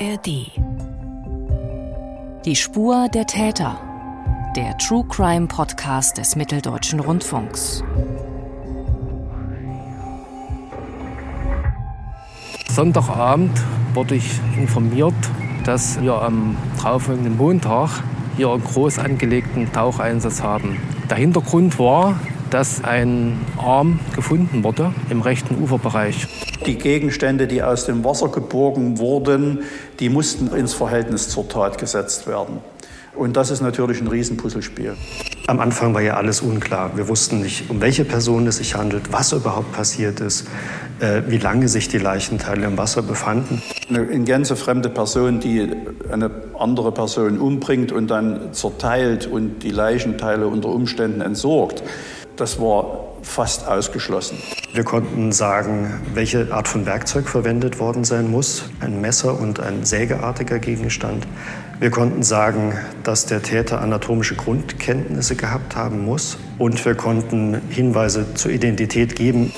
ARD. Die Spur der Täter. Der True Crime Podcast des Mitteldeutschen Rundfunks. Sonntagabend wurde ich informiert, dass wir am darauffolgenden Montag hier einen groß angelegten Taucheinsatz haben. Der Hintergrund war, dass ein Arm gefunden wurde im rechten Uferbereich. Die Gegenstände, die aus dem Wasser geborgen wurden, die mussten ins Verhältnis zur Tat gesetzt werden. Und das ist natürlich ein Riesenpuzzlespiel. Am Anfang war ja alles unklar. Wir wussten nicht, um welche Person es sich handelt, was überhaupt passiert ist, äh, wie lange sich die Leichenteile im Wasser befanden. Eine in Gänze fremde Person, die eine andere Person umbringt und dann zerteilt und die Leichenteile unter Umständen entsorgt, das war fast ausgeschlossen. Wir konnten sagen, welche Art von Werkzeug verwendet worden sein muss, ein Messer und ein sägeartiger Gegenstand. Wir konnten sagen, dass der Täter anatomische Grundkenntnisse gehabt haben muss und wir konnten Hinweise zur Identität geben.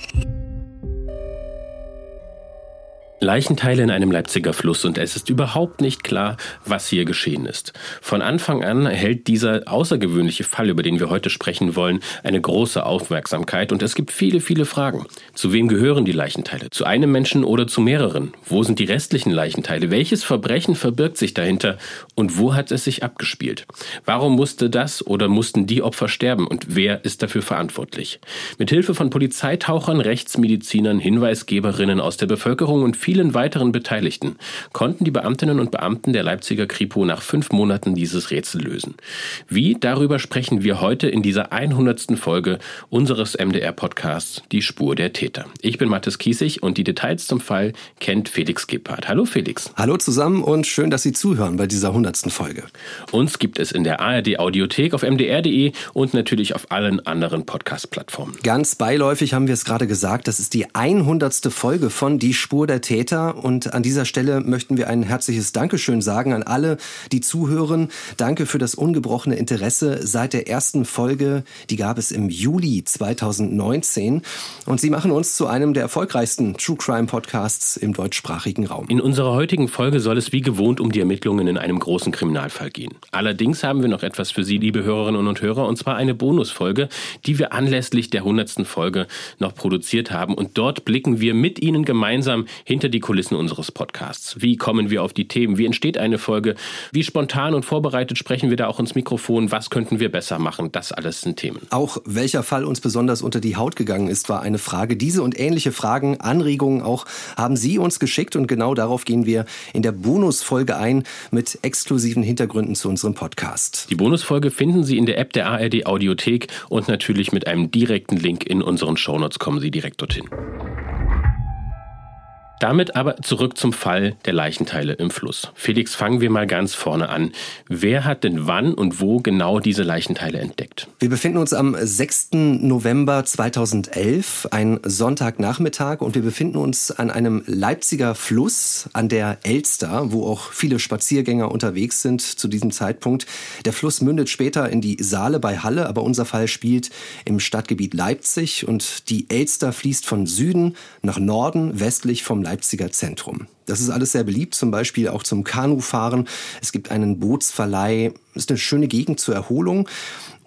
Leichenteile in einem Leipziger Fluss und es ist überhaupt nicht klar, was hier geschehen ist. Von Anfang an erhält dieser außergewöhnliche Fall, über den wir heute sprechen wollen, eine große Aufmerksamkeit und es gibt viele, viele Fragen. Zu wem gehören die Leichenteile? Zu einem Menschen oder zu mehreren? Wo sind die restlichen Leichenteile? Welches Verbrechen verbirgt sich dahinter und wo hat es sich abgespielt? Warum musste das oder mussten die Opfer sterben und wer ist dafür verantwortlich? Mit Hilfe von Polizeitauchern, Rechtsmedizinern, Hinweisgeberinnen aus der Bevölkerung und weiteren Beteiligten konnten die Beamtinnen und Beamten der Leipziger Kripo nach fünf Monaten dieses Rätsel lösen. Wie, darüber sprechen wir heute in dieser 100. Folge unseres MDR-Podcasts Die Spur der Täter. Ich bin Mathis Kiesig und die Details zum Fall kennt Felix Gebhardt. Hallo Felix. Hallo zusammen und schön, dass Sie zuhören bei dieser 100. Folge. Uns gibt es in der ARD Audiothek auf mdr.de und natürlich auf allen anderen Podcast-Plattformen. Ganz beiläufig haben wir es gerade gesagt, das ist die 100. Folge von Die Spur der Täter. Täter. Und an dieser Stelle möchten wir ein herzliches Dankeschön sagen an alle, die zuhören. Danke für das ungebrochene Interesse seit der ersten Folge. Die gab es im Juli 2019. Und sie machen uns zu einem der erfolgreichsten True Crime Podcasts im deutschsprachigen Raum. In unserer heutigen Folge soll es wie gewohnt um die Ermittlungen in einem großen Kriminalfall gehen. Allerdings haben wir noch etwas für Sie, liebe Hörerinnen und Hörer, und zwar eine Bonusfolge, die wir anlässlich der 100. Folge noch produziert haben. Und dort blicken wir mit Ihnen gemeinsam hinter die Kulissen unseres Podcasts. Wie kommen wir auf die Themen? Wie entsteht eine Folge? Wie spontan und vorbereitet sprechen wir da auch ins Mikrofon? Was könnten wir besser machen? Das alles sind Themen. Auch welcher Fall uns besonders unter die Haut gegangen ist, war eine Frage. Diese und ähnliche Fragen, Anregungen auch haben Sie uns geschickt und genau darauf gehen wir in der Bonusfolge ein mit exklusiven Hintergründen zu unserem Podcast. Die Bonusfolge finden Sie in der App der ARD Audiothek und natürlich mit einem direkten Link in unseren Shownotes kommen Sie direkt dorthin. Damit aber zurück zum Fall der Leichenteile im Fluss. Felix, fangen wir mal ganz vorne an. Wer hat denn wann und wo genau diese Leichenteile entdeckt? Wir befinden uns am 6. November 2011, ein Sonntagnachmittag, und wir befinden uns an einem Leipziger Fluss an der Elster, wo auch viele Spaziergänger unterwegs sind zu diesem Zeitpunkt. Der Fluss mündet später in die Saale bei Halle, aber unser Fall spielt im Stadtgebiet Leipzig und die Elster fließt von Süden nach Norden, westlich vom Leipziger Zentrum. Das ist alles sehr beliebt, zum Beispiel auch zum Kanufahren. Es gibt einen Bootsverleih. Es ist eine schöne Gegend zur Erholung.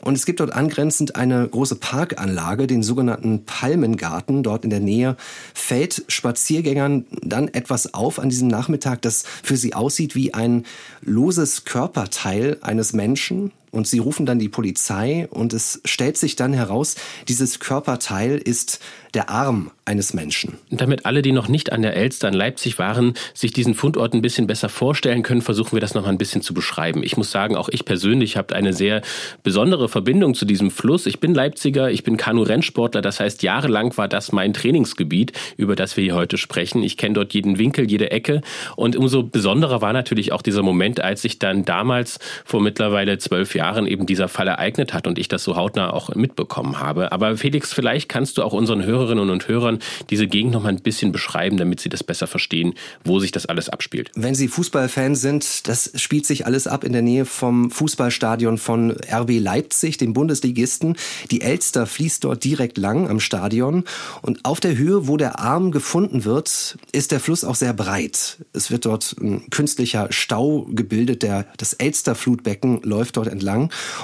Und es gibt dort angrenzend eine große Parkanlage, den sogenannten Palmengarten. Dort in der Nähe fällt Spaziergängern dann etwas auf an diesem Nachmittag, das für sie aussieht wie ein loses Körperteil eines Menschen. Und sie rufen dann die Polizei und es stellt sich dann heraus, dieses Körperteil ist der Arm eines Menschen. Damit alle, die noch nicht an der Elster in Leipzig waren, sich diesen Fundort ein bisschen besser vorstellen können, versuchen wir das noch mal ein bisschen zu beschreiben. Ich muss sagen, auch ich persönlich habe eine sehr besondere Verbindung zu diesem Fluss. Ich bin Leipziger, ich bin Kanu-Rennsportler, das heißt, jahrelang war das mein Trainingsgebiet, über das wir hier heute sprechen. Ich kenne dort jeden Winkel, jede Ecke und umso besonderer war natürlich auch dieser Moment, als ich dann damals vor mittlerweile zwölf Jahren Jahren eben dieser Fall ereignet hat und ich das so hautnah auch mitbekommen habe. Aber Felix, vielleicht kannst du auch unseren Hörerinnen und Hörern diese Gegend noch mal ein bisschen beschreiben, damit sie das besser verstehen, wo sich das alles abspielt. Wenn Sie Fußballfan sind, das spielt sich alles ab in der Nähe vom Fußballstadion von RB Leipzig, dem Bundesligisten. Die Elster fließt dort direkt lang am Stadion und auf der Höhe, wo der Arm gefunden wird, ist der Fluss auch sehr breit. Es wird dort ein künstlicher Stau gebildet, der das Elsterflutbecken läuft dort entlang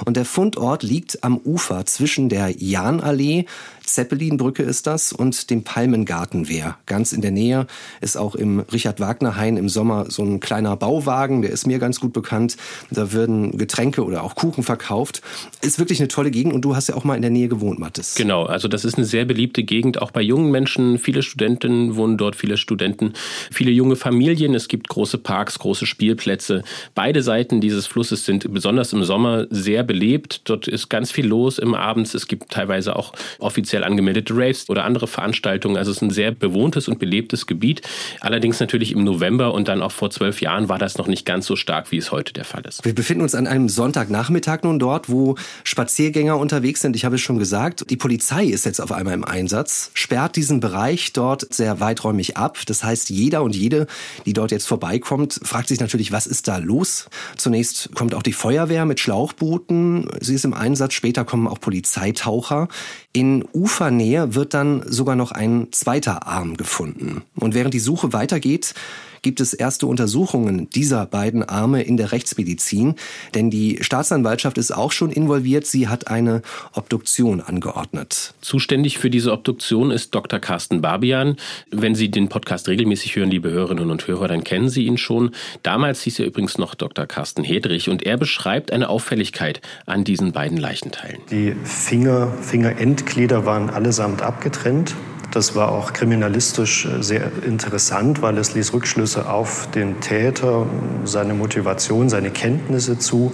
und der Fundort liegt am Ufer zwischen der Jahnallee Zeppelinbrücke ist das und dem Palmengartenwehr. Ganz in der Nähe ist auch im Richard Wagner Hain im Sommer so ein kleiner Bauwagen, der ist mir ganz gut bekannt. Da werden Getränke oder auch Kuchen verkauft. Ist wirklich eine tolle Gegend und du hast ja auch mal in der Nähe gewohnt, Mathis. Genau, also das ist eine sehr beliebte Gegend, auch bei jungen Menschen. Viele Studenten wohnen dort, viele Studenten, viele junge Familien. Es gibt große Parks, große Spielplätze. Beide Seiten dieses Flusses sind besonders im Sommer sehr belebt. Dort ist ganz viel los im Abends. Es gibt teilweise auch offiziell offiziell angemeldete Raves oder andere Veranstaltungen. Also es ist ein sehr bewohntes und belebtes Gebiet. Allerdings natürlich im November und dann auch vor zwölf Jahren war das noch nicht ganz so stark, wie es heute der Fall ist. Wir befinden uns an einem Sonntagnachmittag nun dort, wo Spaziergänger unterwegs sind. Ich habe es schon gesagt, die Polizei ist jetzt auf einmal im Einsatz, sperrt diesen Bereich dort sehr weiträumig ab. Das heißt, jeder und jede, die dort jetzt vorbeikommt, fragt sich natürlich, was ist da los? Zunächst kommt auch die Feuerwehr mit Schlauchbooten. Sie ist im Einsatz. Später kommen auch Polizeitaucher. In Ufernähe wird dann sogar noch ein zweiter Arm gefunden. Und während die Suche weitergeht, gibt es erste Untersuchungen dieser beiden Arme in der Rechtsmedizin, denn die Staatsanwaltschaft ist auch schon involviert. Sie hat eine Obduktion angeordnet. Zuständig für diese Obduktion ist Dr. Carsten Barbian. Wenn Sie den Podcast regelmäßig hören, liebe Hörerinnen und Hörer, dann kennen Sie ihn schon. Damals hieß er übrigens noch Dr. Carsten Hedrich und er beschreibt eine Auffälligkeit an diesen beiden Leichenteilen. Die Finger, Fingerendglieder waren allesamt abgetrennt. Das war auch kriminalistisch äh, sehr interessant, weil es ließ Rückschlüsse auf den Täter, seine Motivation, seine Kenntnisse zu.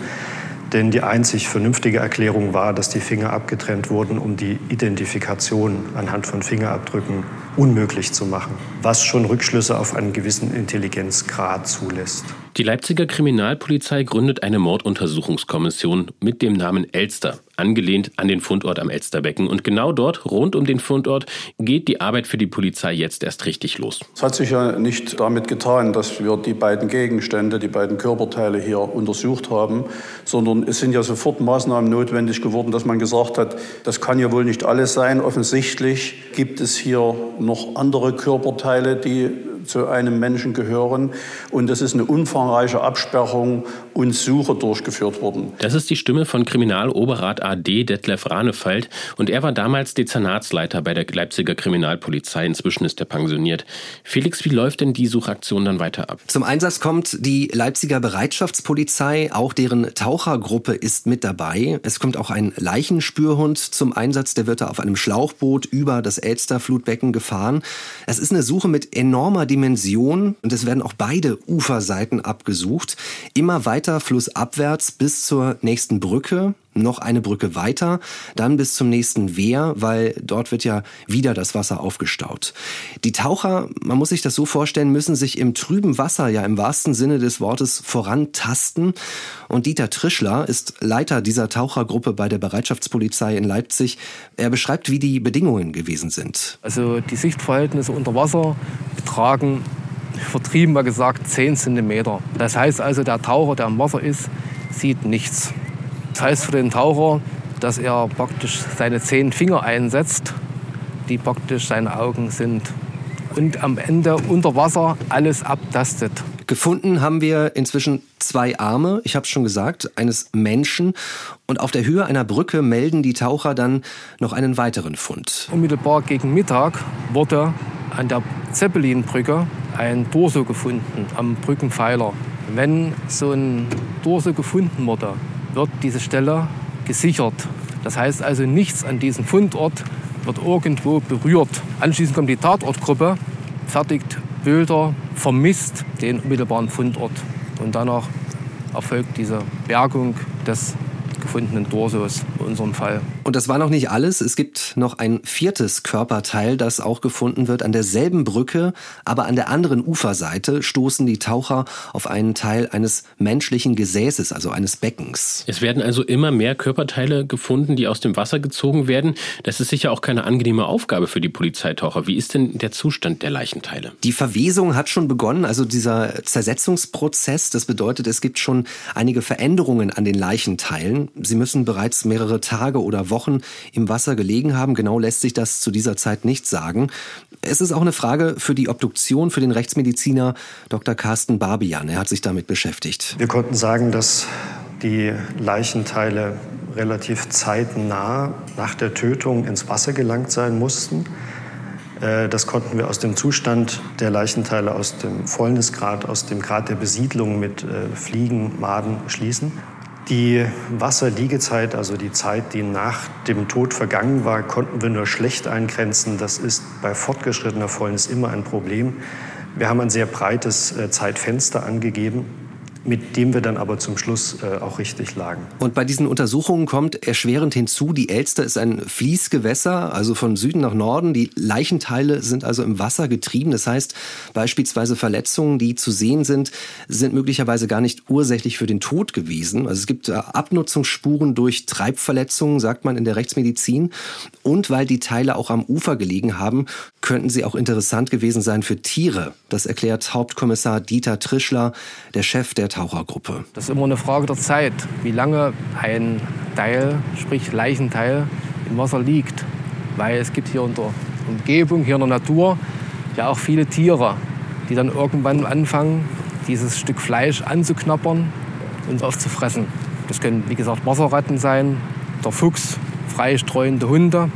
Denn die einzig vernünftige Erklärung war, dass die Finger abgetrennt wurden, um die Identifikation anhand von Fingerabdrücken unmöglich zu machen, was schon Rückschlüsse auf einen gewissen Intelligenzgrad zulässt. Die Leipziger Kriminalpolizei gründet eine Morduntersuchungskommission mit dem Namen Elster, angelehnt an den Fundort am Elsterbecken. Und genau dort, rund um den Fundort, geht die Arbeit für die Polizei jetzt erst richtig los. Es hat sich ja nicht damit getan, dass wir die beiden Gegenstände, die beiden Körperteile hier untersucht haben, sondern es sind ja sofort Maßnahmen notwendig geworden, dass man gesagt hat, das kann ja wohl nicht alles sein. Offensichtlich gibt es hier noch andere Körperteile, die zu einem Menschen gehören. Und es ist eine umfangreiche Absperrung und Suche durchgeführt worden. Das ist die Stimme von Kriminaloberrat AD Detlef Ranefeld. Und er war damals Dezernatsleiter bei der Leipziger Kriminalpolizei. Inzwischen ist er pensioniert. Felix, wie läuft denn die Suchaktion dann weiter ab? Zum Einsatz kommt die Leipziger Bereitschaftspolizei. Auch deren Tauchergruppe ist mit dabei. Es kommt auch ein Leichenspürhund zum Einsatz. Der wird da auf einem Schlauchboot über das Elsterflutbecken gefahren. Es ist eine Suche mit enormer Dimension und es werden auch beide Uferseiten abgesucht. Immer weiter flussabwärts bis zur nächsten Brücke, noch eine Brücke weiter, dann bis zum nächsten Wehr, weil dort wird ja wieder das Wasser aufgestaut. Die Taucher, man muss sich das so vorstellen, müssen sich im trüben Wasser ja im wahrsten Sinne des Wortes vorantasten. Und Dieter Trischler ist Leiter dieser Tauchergruppe bei der Bereitschaftspolizei in Leipzig. Er beschreibt, wie die Bedingungen gewesen sind. Also die Sichtverhältnisse unter Wasser betragen vertrieben mal gesagt 10 Zentimeter. Das heißt also, der Taucher, der im Wasser ist, sieht nichts. Das heißt für den Taucher, dass er praktisch seine zehn Finger einsetzt, die praktisch seine Augen sind. Und am Ende unter Wasser alles abtastet. Gefunden haben wir inzwischen zwei Arme, ich habe es schon gesagt, eines Menschen. Und auf der Höhe einer Brücke melden die Taucher dann noch einen weiteren Fund. Unmittelbar gegen Mittag wurde an der Zeppelinbrücke ein Dorso gefunden am Brückenpfeiler. Wenn so ein Dorso gefunden wurde, wird diese Stelle gesichert. Das heißt also, nichts an diesem Fundort wird irgendwo berührt. Anschließend kommt die Tatortgruppe, fertigt Bilder, vermisst den unmittelbaren Fundort. Und danach erfolgt diese Bergung des gefundenen Dorsos in unserem Fall. Und das war noch nicht alles. Es gibt noch ein viertes Körperteil, das auch gefunden wird. An derselben Brücke, aber an der anderen Uferseite stoßen die Taucher auf einen Teil eines menschlichen Gesäßes, also eines Beckens. Es werden also immer mehr Körperteile gefunden, die aus dem Wasser gezogen werden. Das ist sicher auch keine angenehme Aufgabe für die Polizeitaucher. Wie ist denn der Zustand der Leichenteile? Die Verwesung hat schon begonnen, also dieser Zersetzungsprozess. Das bedeutet, es gibt schon einige Veränderungen an den Leichenteilen. Sie müssen bereits mehrere Tage oder Wochen im Wasser gelegen haben. Genau lässt sich das zu dieser Zeit nicht sagen. Es ist auch eine Frage für die Obduktion, für den Rechtsmediziner Dr. Carsten Barbian. Er hat sich damit beschäftigt. Wir konnten sagen, dass die Leichenteile relativ zeitnah nach der Tötung ins Wasser gelangt sein mussten. Äh, das konnten wir aus dem Zustand der Leichenteile, aus dem Fäulnisgrad, aus dem Grad der Besiedlung mit äh, Fliegen, Maden schließen. Die Wasserliegezeit, also die Zeit, die nach dem Tod vergangen war, konnten wir nur schlecht eingrenzen. Das ist bei fortgeschrittener Fäulnis immer ein Problem. Wir haben ein sehr breites äh, Zeitfenster angegeben mit dem wir dann aber zum Schluss äh, auch richtig lagen. Und bei diesen Untersuchungen kommt erschwerend hinzu, die Elster ist ein Fließgewässer, also von Süden nach Norden. Die Leichenteile sind also im Wasser getrieben. Das heißt, beispielsweise Verletzungen, die zu sehen sind, sind möglicherweise gar nicht ursächlich für den Tod gewesen. Also es gibt äh, Abnutzungsspuren durch Treibverletzungen, sagt man in der Rechtsmedizin. Und weil die Teile auch am Ufer gelegen haben, könnten sie auch interessant gewesen sein für Tiere. Das erklärt Hauptkommissar Dieter Trischler, der Chef der Tauchergruppe. Das ist immer eine Frage der Zeit, wie lange ein Teil, sprich Leichenteil, im Wasser liegt. Weil es gibt hier in der Umgebung, hier in der Natur, ja auch viele Tiere, die dann irgendwann anfangen, dieses Stück Fleisch anzuknappern und aufzufressen. Das können, wie gesagt, Wasserratten sein, der Fuchs, freistreuende Hunde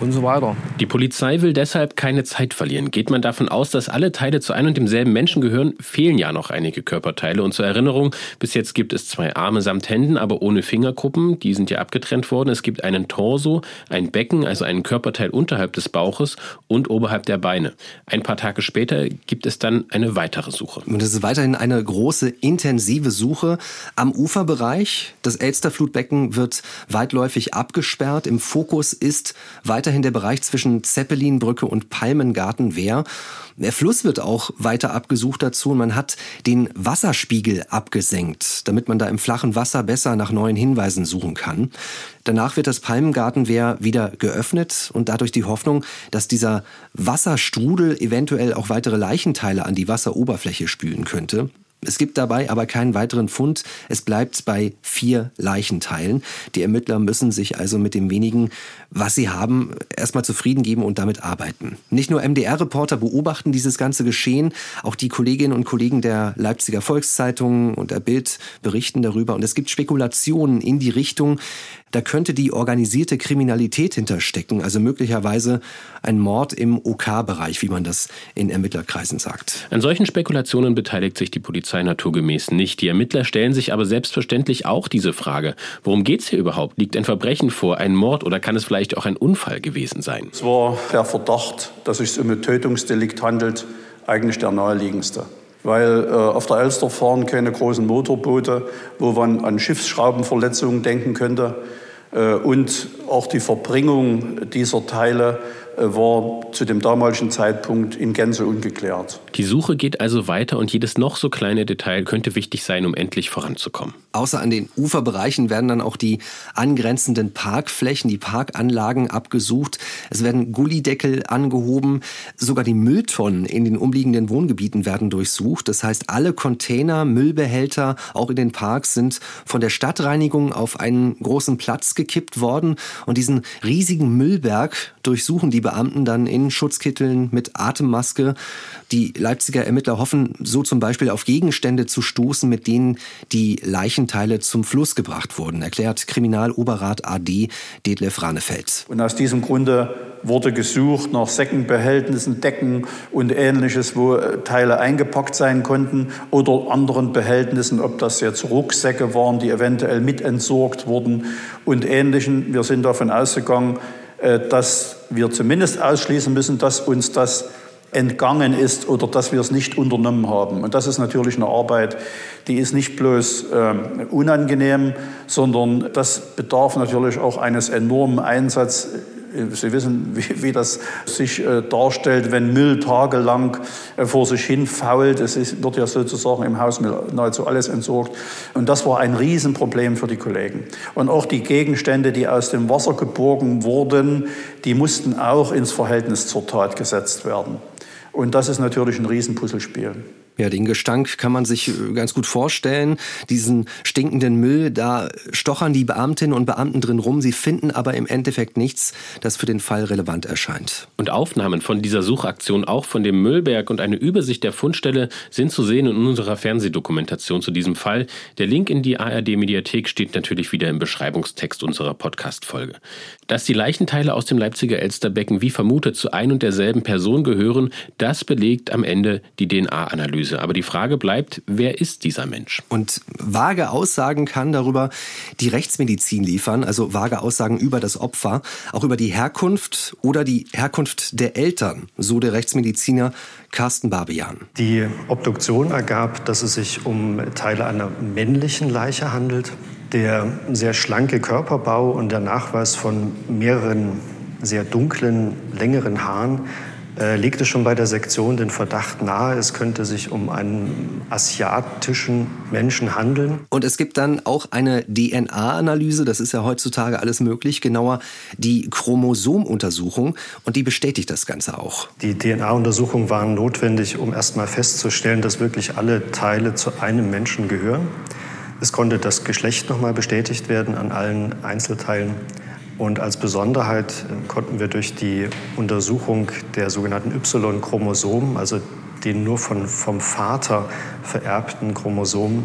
und so weiter. Die Polizei will deshalb keine Zeit verlieren. Geht man davon aus, dass alle Teile zu einem und demselben Menschen gehören, fehlen ja noch einige Körperteile. Und zur Erinnerung, bis jetzt gibt es zwei Arme samt Händen, aber ohne Fingerkuppen. Die sind ja abgetrennt worden. Es gibt einen Torso, ein Becken, also einen Körperteil unterhalb des Bauches und oberhalb der Beine. Ein paar Tage später gibt es dann eine weitere Suche. Und es ist weiterhin eine große, intensive Suche am Uferbereich. Das Elsterflutbecken wird weitläufig abgesperrt. Im Fokus ist weiterhin der Bereich zwischen Zeppelinbrücke und Palmengarten Wehr. Der Fluss wird auch weiter abgesucht dazu und man hat den Wasserspiegel abgesenkt, damit man da im flachen Wasser besser nach neuen Hinweisen suchen kann. Danach wird das Palmengartenwehr wieder geöffnet und dadurch die Hoffnung, dass dieser Wasserstrudel eventuell auch weitere Leichenteile an die Wasseroberfläche spülen könnte. Es gibt dabei aber keinen weiteren Fund. Es bleibt bei vier Leichenteilen. Die Ermittler müssen sich also mit dem wenigen, was sie haben, erstmal zufrieden geben und damit arbeiten. Nicht nur MDR-Reporter beobachten dieses ganze Geschehen, auch die Kolleginnen und Kollegen der Leipziger Volkszeitung und der Bild berichten darüber. Und es gibt Spekulationen in die Richtung, da könnte die organisierte Kriminalität hinterstecken, also möglicherweise ein Mord im OK-Bereich, wie man das in Ermittlerkreisen sagt. An solchen Spekulationen beteiligt sich die Polizei naturgemäß nicht. Die Ermittler stellen sich aber selbstverständlich auch diese Frage. Worum geht es hier überhaupt? Liegt ein Verbrechen vor, ein Mord oder kann es vielleicht auch ein Unfall gewesen sein? Es war der Verdacht, dass es sich um ein Tötungsdelikt handelt, eigentlich der naheliegendste weil äh, auf der Elster fahren keine großen Motorboote, wo man an Schiffsschraubenverletzungen denken könnte. Äh, und auch die Verbringung dieser Teile war zu dem damaligen Zeitpunkt in Gänze ungeklärt. Die Suche geht also weiter und jedes noch so kleine Detail könnte wichtig sein, um endlich voranzukommen. Außer an den Uferbereichen werden dann auch die angrenzenden Parkflächen, die Parkanlagen abgesucht. Es werden Gullideckel angehoben. Sogar die Mülltonnen in den umliegenden Wohngebieten werden durchsucht. Das heißt, alle Container, Müllbehälter, auch in den Parks, sind von der Stadtreinigung auf einen großen Platz gekippt worden. Und diesen riesigen Müllberg durchsuchen die Beamten dann in Schutzkitteln mit Atemmaske. Die Leipziger Ermittler hoffen so zum Beispiel auf Gegenstände zu stoßen, mit denen die Leichenteile zum Fluss gebracht wurden, erklärt Kriminaloberrat AD Detlef Ranefeld. Und aus diesem Grunde wurde gesucht nach Säckenbehältnissen, Decken und ähnliches, wo äh, Teile eingepackt sein konnten oder anderen Behältnissen, ob das jetzt Rucksäcke waren, die eventuell mitentsorgt wurden und ähnlichen. Wir sind davon ausgegangen, dass wir zumindest ausschließen müssen, dass uns das entgangen ist oder dass wir es nicht unternommen haben. Und das ist natürlich eine Arbeit, die ist nicht bloß äh, unangenehm, sondern das bedarf natürlich auch eines enormen Einsatzes Sie wissen, wie, wie das sich äh, darstellt, wenn Müll tagelang äh, vor sich hin fault. Es ist, wird ja sozusagen im Haus nahezu alles entsorgt. Und das war ein Riesenproblem für die Kollegen. Und auch die Gegenstände, die aus dem Wasser geborgen wurden, die mussten auch ins Verhältnis zur Tat gesetzt werden. Und das ist natürlich ein Riesenpuzzlespiel. Ja, den Gestank kann man sich äh, ganz gut vorstellen. Diesen stinkenden Müll, da stochern die Beamtinnen und Beamten drin rum. Sie finden aber im Endeffekt nichts, das für den Fall relevant erscheint. Und Aufnahmen von dieser Suchaktion, auch von dem Müllberg und eine Übersicht der Fundstelle sind zu sehen in unserer Fernsehdokumentation zu diesem Fall. Der Link in die ARD-Mediathek steht natürlich wieder im Beschreibungstext unserer Podcast-Folge. Dass die Leichenteile aus dem Leipziger Elsterbecken wie vermutet zu ein und derselben Person gehören, das belegt am Ende die DNA-Analyse. Analyse. Aber die Frage bleibt, wer ist dieser Mensch? Und vage Aussagen kann darüber die Rechtsmedizin liefern, also vage Aussagen über das Opfer, auch über die Herkunft oder die Herkunft der Eltern, so der Rechtsmediziner Carsten Barbian. Die Obduktion ergab, dass es sich um Teile einer männlichen Leiche handelt. Der sehr schlanke Körperbau und der Nachweis von mehreren sehr dunklen, längeren Haaren äh, legte schon bei der Sektion den Verdacht nahe, es könnte sich um einen asiatischen Menschen handeln. Und es gibt dann auch eine DNA-Analyse, das ist ja heutzutage alles möglich, genauer die Chromosomuntersuchung und die bestätigt das Ganze auch. Die DNA-Untersuchungen waren notwendig, um erstmal festzustellen, dass wirklich alle Teile zu einem Menschen gehören. Es konnte das Geschlecht nochmal bestätigt werden an allen Einzelteilen. Und als Besonderheit äh, konnten wir durch die Untersuchung der sogenannten Y-Chromosomen, also den nur von, vom Vater vererbten Chromosomen,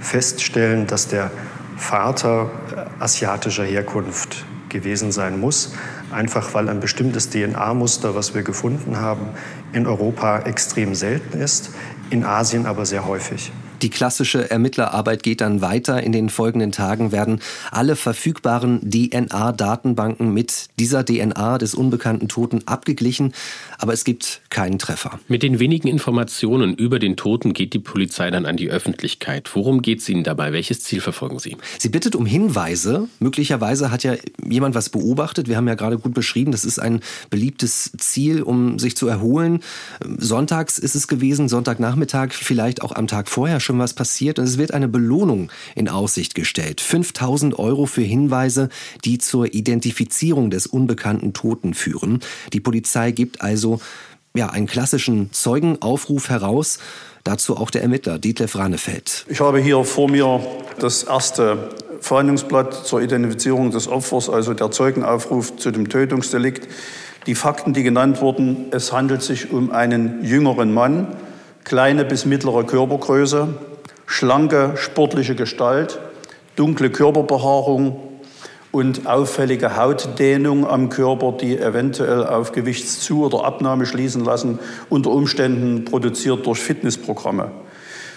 feststellen, dass der Vater äh, asiatischer Herkunft gewesen sein muss, einfach weil ein bestimmtes DNA-Muster, was wir gefunden haben, in Europa extrem selten ist, in Asien aber sehr häufig. Die klassische Ermittlerarbeit geht dann weiter. In den folgenden Tagen werden alle verfügbaren DNA-Datenbanken mit dieser DNA des unbekannten Toten abgeglichen, aber es gibt keinen Treffer. Mit den wenigen Informationen über den Toten geht die Polizei dann an die Öffentlichkeit. Worum geht es Ihnen dabei? Welches Ziel verfolgen Sie? Sie bittet um Hinweise. Möglicherweise hat ja jemand was beobachtet. Wir haben ja gerade gut beschrieben, das ist ein beliebtes Ziel, um sich zu erholen. Sonntags ist es gewesen, Sonntagnachmittag, vielleicht auch am Tag vorher schon was passiert und es wird eine Belohnung in Aussicht gestellt. 5000 Euro für Hinweise, die zur Identifizierung des unbekannten Toten führen. Die Polizei gibt also ja, einen klassischen Zeugenaufruf heraus. Dazu auch der Ermittler Dietlef Ranefeld. Ich habe hier vor mir das erste Verhandlungsblatt zur Identifizierung des Opfers, also der Zeugenaufruf zu dem Tötungsdelikt. Die Fakten, die genannt wurden, es handelt sich um einen jüngeren Mann, kleine bis mittlere Körpergröße, schlanke, sportliche Gestalt, dunkle Körperbehaarung und auffällige Hautdehnung am Körper, die eventuell auf Gewichtszu- oder Abnahme schließen lassen, unter Umständen produziert durch Fitnessprogramme.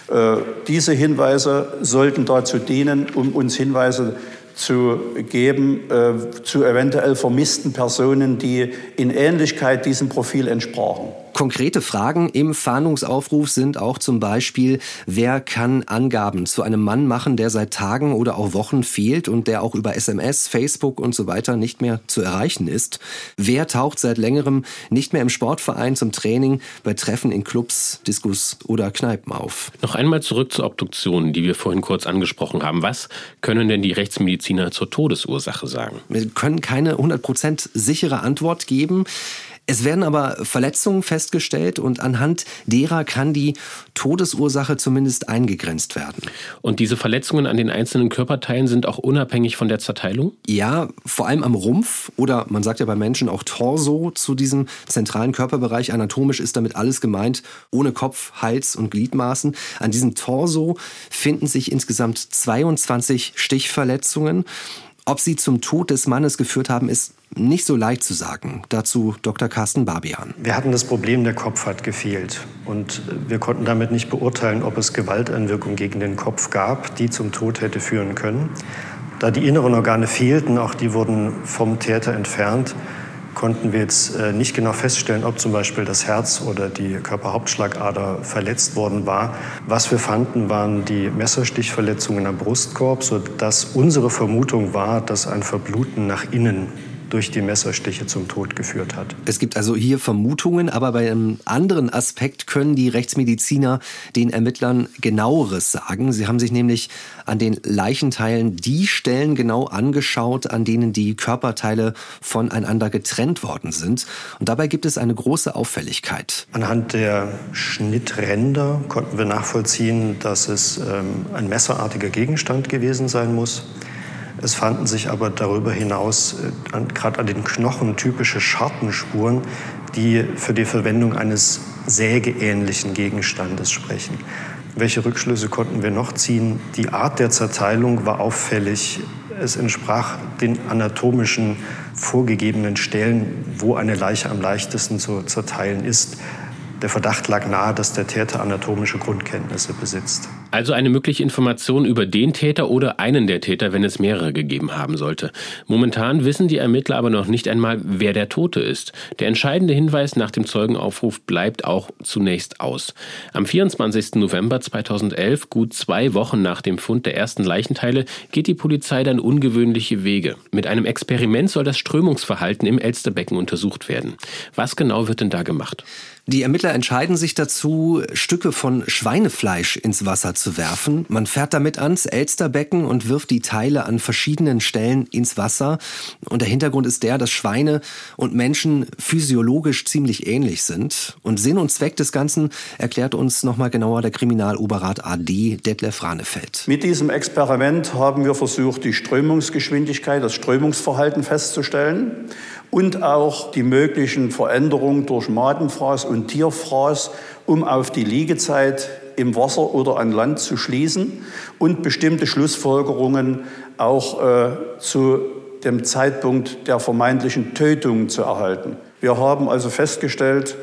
Äh, diese Hinweise sollten dazu dienen, um uns Hinweise zu geben äh, zu eventuell vermissten Personen, die in Ähnlichkeit diesem Profil entsprachen. Konkrete Fragen im Fahndungsaufruf sind auch zum Beispiel, wer kann Angaben zu einem Mann machen, der seit Tagen oder auch Wochen fehlt und der auch über SMS, Facebook und so weiter nicht mehr zu erreichen ist? Wer taucht seit längerem nicht mehr im Sportverein zum Training, bei Treffen in Clubs, Diskus oder Kneipen auf? Noch einmal zurück zur Obduktion, die wir vorhin kurz angesprochen haben. Was können denn die Rechtsmediziner zur Todesursache sagen? Wir können keine 100% sichere Antwort geben. Es werden aber Verletzungen festgestellt und anhand derer kann die Todesursache zumindest eingegrenzt werden. Und diese Verletzungen an den einzelnen Körperteilen sind auch unabhängig von der Zerteilung? Ja, vor allem am Rumpf oder man sagt ja bei Menschen auch Torso zu diesem zentralen Körperbereich. Anatomisch ist damit alles gemeint, ohne Kopf, Hals und Gliedmaßen. An diesem Torso finden sich insgesamt 22 Stichverletzungen. Ob sie zum Tod des Mannes geführt haben, ist nicht so leicht zu sagen. Dazu Dr. Carsten Barbian. Wir hatten das Problem, der Kopf hat gefehlt. Und wir konnten damit nicht beurteilen, ob es Gewalteinwirkung gegen den Kopf gab, die zum Tod hätte führen können. Da die inneren Organe fehlten, auch die wurden vom Täter entfernt, konnten wir jetzt äh, nicht genau feststellen, ob zum Beispiel das Herz oder die Körperhauptschlagader verletzt worden war. Was wir fanden, waren die Messerstichverletzungen am Brustkorb, sodass unsere Vermutung war, dass ein Verbluten nach innen durch die Messerstiche zum Tod geführt hat. Es gibt also hier Vermutungen, aber bei einem anderen Aspekt können die Rechtsmediziner den Ermittlern genaueres sagen. Sie haben sich nämlich an den Leichenteilen die Stellen genau angeschaut, an denen die Körperteile voneinander getrennt worden sind. Und dabei gibt es eine große Auffälligkeit. Anhand der Schnittränder konnten wir nachvollziehen, dass es ähm, ein messerartiger Gegenstand gewesen sein muss. Es fanden sich aber darüber hinaus äh, gerade an den Knochen typische Schartenspuren, die für die Verwendung eines sägeähnlichen Gegenstandes sprechen. Welche Rückschlüsse konnten wir noch ziehen? Die Art der Zerteilung war auffällig. Es entsprach den anatomischen vorgegebenen Stellen, wo eine Leiche am leichtesten zu zerteilen ist. Der Verdacht lag nahe, dass der Täter anatomische Grundkenntnisse besitzt. Also eine mögliche Information über den Täter oder einen der Täter, wenn es mehrere gegeben haben sollte. Momentan wissen die Ermittler aber noch nicht einmal, wer der Tote ist. Der entscheidende Hinweis nach dem Zeugenaufruf bleibt auch zunächst aus. Am 24. November 2011, gut zwei Wochen nach dem Fund der ersten Leichenteile, geht die Polizei dann ungewöhnliche Wege. Mit einem Experiment soll das Strömungsverhalten im Elsterbecken untersucht werden. Was genau wird denn da gemacht? Die Ermittler entscheiden sich dazu, Stücke von Schweinefleisch ins Wasser zu werfen. Man fährt damit ans Elsterbecken und wirft die Teile an verschiedenen Stellen ins Wasser. Und der Hintergrund ist der, dass Schweine und Menschen physiologisch ziemlich ähnlich sind. Und Sinn und Zweck des Ganzen erklärt uns nochmal genauer der Kriminaloberrat AD Detlef Ranefeld. Mit diesem Experiment haben wir versucht, die Strömungsgeschwindigkeit, das Strömungsverhalten festzustellen und auch die möglichen Veränderungen durch Madenfraß und Tierfraß, um auf die Liegezeit im Wasser oder an Land zu schließen und bestimmte Schlussfolgerungen auch äh, zu dem Zeitpunkt der vermeintlichen Tötung zu erhalten. Wir haben also festgestellt,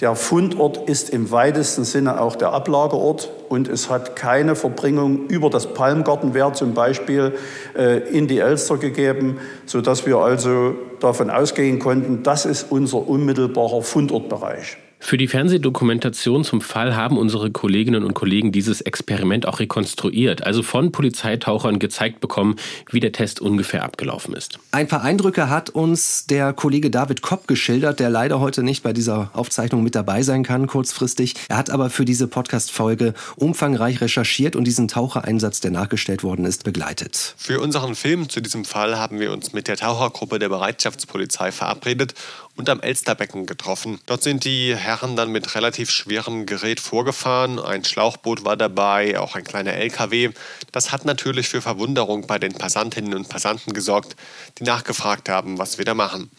der Fundort ist im weitesten Sinne auch der Ablagerort und es hat keine Verbringung über das Palmgartenwehr zum Beispiel äh, in die Elster gegeben, sodass wir also davon ausgehen konnten, das ist unser unmittelbarer Fundortbereich. Für die Fernsehdokumentation zum Fall haben unsere Kolleginnen und Kollegen dieses Experiment auch rekonstruiert, also von Polizeitauchern gezeigt bekommen, wie der Test ungefähr abgelaufen ist. Ein paar Eindrücke hat uns der Kollege David Kopp geschildert, der leider heute nicht bei dieser Aufzeichnung mit dabei sein kann, kurzfristig. Er hat aber für diese Podcast-Folge umfangreich recherchiert und diesen Tauchereinsatz, der nachgestellt worden ist, begleitet. Für unseren Film zu diesem Fall haben wir uns mit der Tauchergruppe der Bereitschaftspolizei verabredet und am Elsterbecken getroffen. Dort sind die Herren dann mit relativ schwerem Gerät vorgefahren. Ein Schlauchboot war dabei, auch ein kleiner LKW. Das hat natürlich für Verwunderung bei den Passantinnen und Passanten gesorgt, die nachgefragt haben, was wir da machen.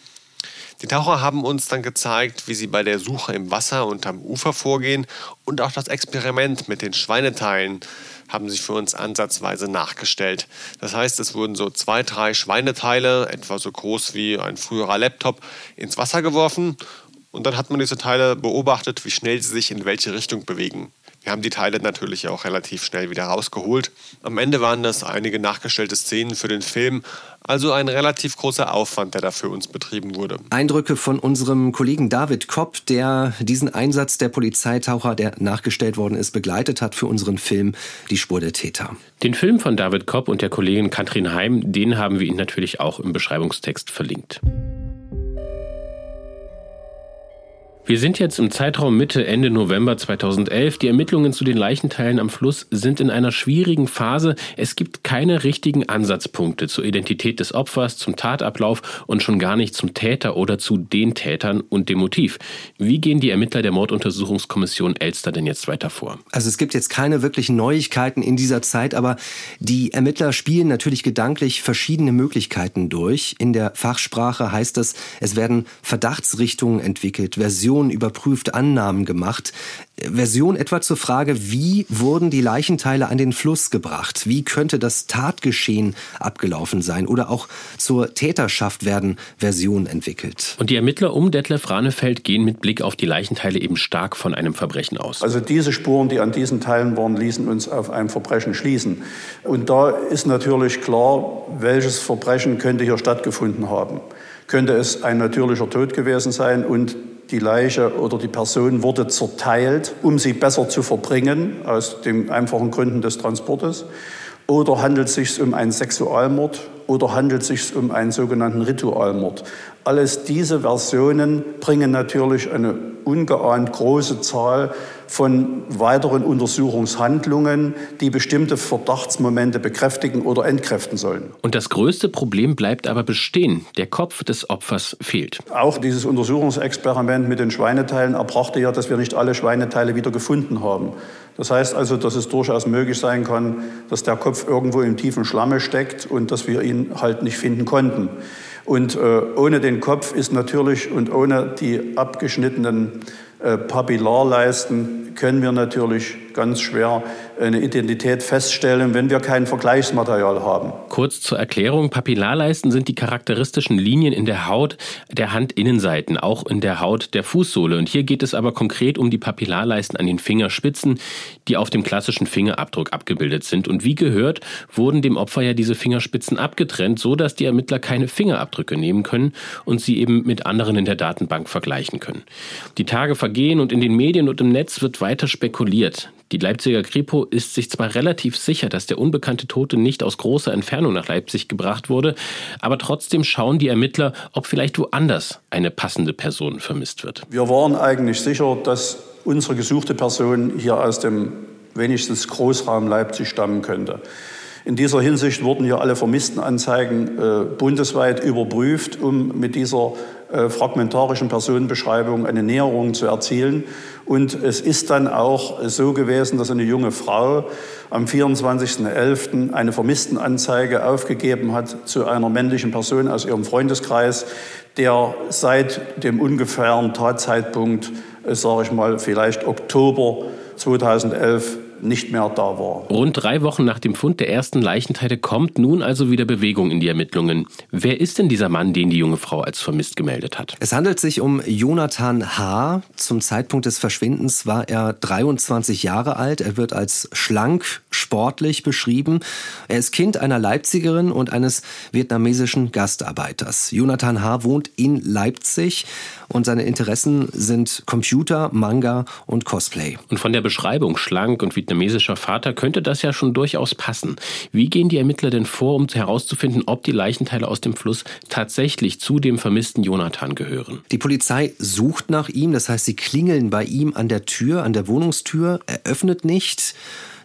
Die Taucher haben uns dann gezeigt, wie sie bei der Suche im Wasser und am Ufer vorgehen und auch das Experiment mit den Schweineteilen haben sich für uns ansatzweise nachgestellt. Das heißt, es wurden so zwei, drei Schweineteile, etwa so groß wie ein früherer Laptop, ins Wasser geworfen und dann hat man diese Teile beobachtet, wie schnell sie sich in welche Richtung bewegen. Wir haben die Teile natürlich auch relativ schnell wieder rausgeholt. Am Ende waren das einige nachgestellte Szenen für den Film, also ein relativ großer Aufwand, der da für uns betrieben wurde. Eindrücke von unserem Kollegen David Kopp, der diesen Einsatz der Polizeitaucher, der nachgestellt worden ist, begleitet hat für unseren Film Die Spur der Täter. Den Film von David Kopp und der Kollegin Katrin Heim, den haben wir Ihnen natürlich auch im Beschreibungstext verlinkt. Wir sind jetzt im Zeitraum Mitte, Ende November 2011. Die Ermittlungen zu den Leichenteilen am Fluss sind in einer schwierigen Phase. Es gibt keine richtigen Ansatzpunkte zur Identität des Opfers, zum Tatablauf und schon gar nicht zum Täter oder zu den Tätern und dem Motiv. Wie gehen die Ermittler der Morduntersuchungskommission Elster denn jetzt weiter vor? Also es gibt jetzt keine wirklichen Neuigkeiten in dieser Zeit, aber die Ermittler spielen natürlich gedanklich verschiedene Möglichkeiten durch. In der Fachsprache heißt das, es werden Verdachtsrichtungen entwickelt, Versionen Version überprüft, Annahmen gemacht. Version etwa zur Frage, wie wurden die Leichenteile an den Fluss gebracht? Wie könnte das Tatgeschehen abgelaufen sein? Oder auch zur Täterschaft werden Versionen entwickelt. Und die Ermittler um Detlef Ranefeld gehen mit Blick auf die Leichenteile eben stark von einem Verbrechen aus. Also diese Spuren, die an diesen Teilen waren, ließen uns auf ein Verbrechen schließen. Und da ist natürlich klar, welches Verbrechen könnte hier stattgefunden haben. könnte es ein natürlicher Tod gewesen sein und die Leiche oder die Person wurde zerteilt, um sie besser zu verbringen, aus den einfachen Gründen des Transportes. Oder handelt es sich um einen Sexualmord oder handelt es sich um einen sogenannten Ritualmord. Alles diese Versionen bringen natürlich eine ungeahnt große Zahl von weiteren Untersuchungshandlungen, die bestimmte Verdachtsmomente bekräftigen oder entkräften sollen. Und das größte Problem bleibt aber bestehen. Der Kopf des Opfers fehlt. Auch dieses Untersuchungsexperiment mit den Schweineteilen erbrachte ja, dass wir nicht alle Schweineteile wieder gefunden haben. Das heißt also, dass es durchaus möglich sein kann, dass der Kopf irgendwo im tiefen Schlamme steckt und dass wir ihn halt nicht finden konnten. Und äh, ohne den Kopf ist natürlich und ohne die abgeschnittenen äh, Papillarleisten können wir natürlich ganz schwer eine Identität feststellen, wenn wir kein Vergleichsmaterial haben. Kurz zur Erklärung, Papillarleisten sind die charakteristischen Linien in der Haut der Handinnenseiten, auch in der Haut der Fußsohle. Und hier geht es aber konkret um die Papillarleisten an den Fingerspitzen, die auf dem klassischen Fingerabdruck abgebildet sind. Und wie gehört, wurden dem Opfer ja diese Fingerspitzen abgetrennt, so dass die Ermittler keine Fingerabdrücke nehmen können und sie eben mit anderen in der Datenbank vergleichen können. Die Tage vergehen und in den Medien und im Netz wird weiter spekuliert. Die Leipziger Kripo ist sich zwar relativ sicher, dass der unbekannte Tote nicht aus großer Entfernung nach Leipzig gebracht wurde, aber trotzdem schauen die Ermittler, ob vielleicht woanders eine passende Person vermisst wird. Wir waren eigentlich sicher, dass unsere gesuchte Person hier aus dem wenigstens Großraum Leipzig stammen könnte. In dieser Hinsicht wurden hier alle Vermisstenanzeigen äh, bundesweit überprüft, um mit dieser äh, fragmentarischen Personenbeschreibung eine Näherung zu erzielen. Und es ist dann auch so gewesen, dass eine junge Frau am 24.11. eine Vermisstenanzeige aufgegeben hat zu einer männlichen Person aus ihrem Freundeskreis, der seit dem ungefähren Tatzeitpunkt, äh, sage ich mal, vielleicht Oktober 2011 nicht mehr da war. Rund drei Wochen nach dem Fund der ersten Leichenteile kommt nun also wieder Bewegung in die Ermittlungen. Wer ist denn dieser Mann, den die junge Frau als vermisst gemeldet hat? Es handelt sich um Jonathan H. Zum Zeitpunkt des Verschwindens war er 23 Jahre alt. Er wird als schlank, sportlich beschrieben. Er ist Kind einer Leipzigerin und eines vietnamesischen Gastarbeiters. Jonathan H. wohnt in Leipzig und seine Interessen sind Computer, Manga und Cosplay. Und von der Beschreibung schlank und vietnamesischer Vater könnte das ja schon durchaus passen. Wie gehen die Ermittler denn vor, um herauszufinden, ob die Leichenteile aus dem Fluss tatsächlich zu dem vermissten Jonathan gehören? Die Polizei sucht nach ihm, das heißt, sie klingeln bei ihm an der Tür, an der Wohnungstür, er öffnet nicht.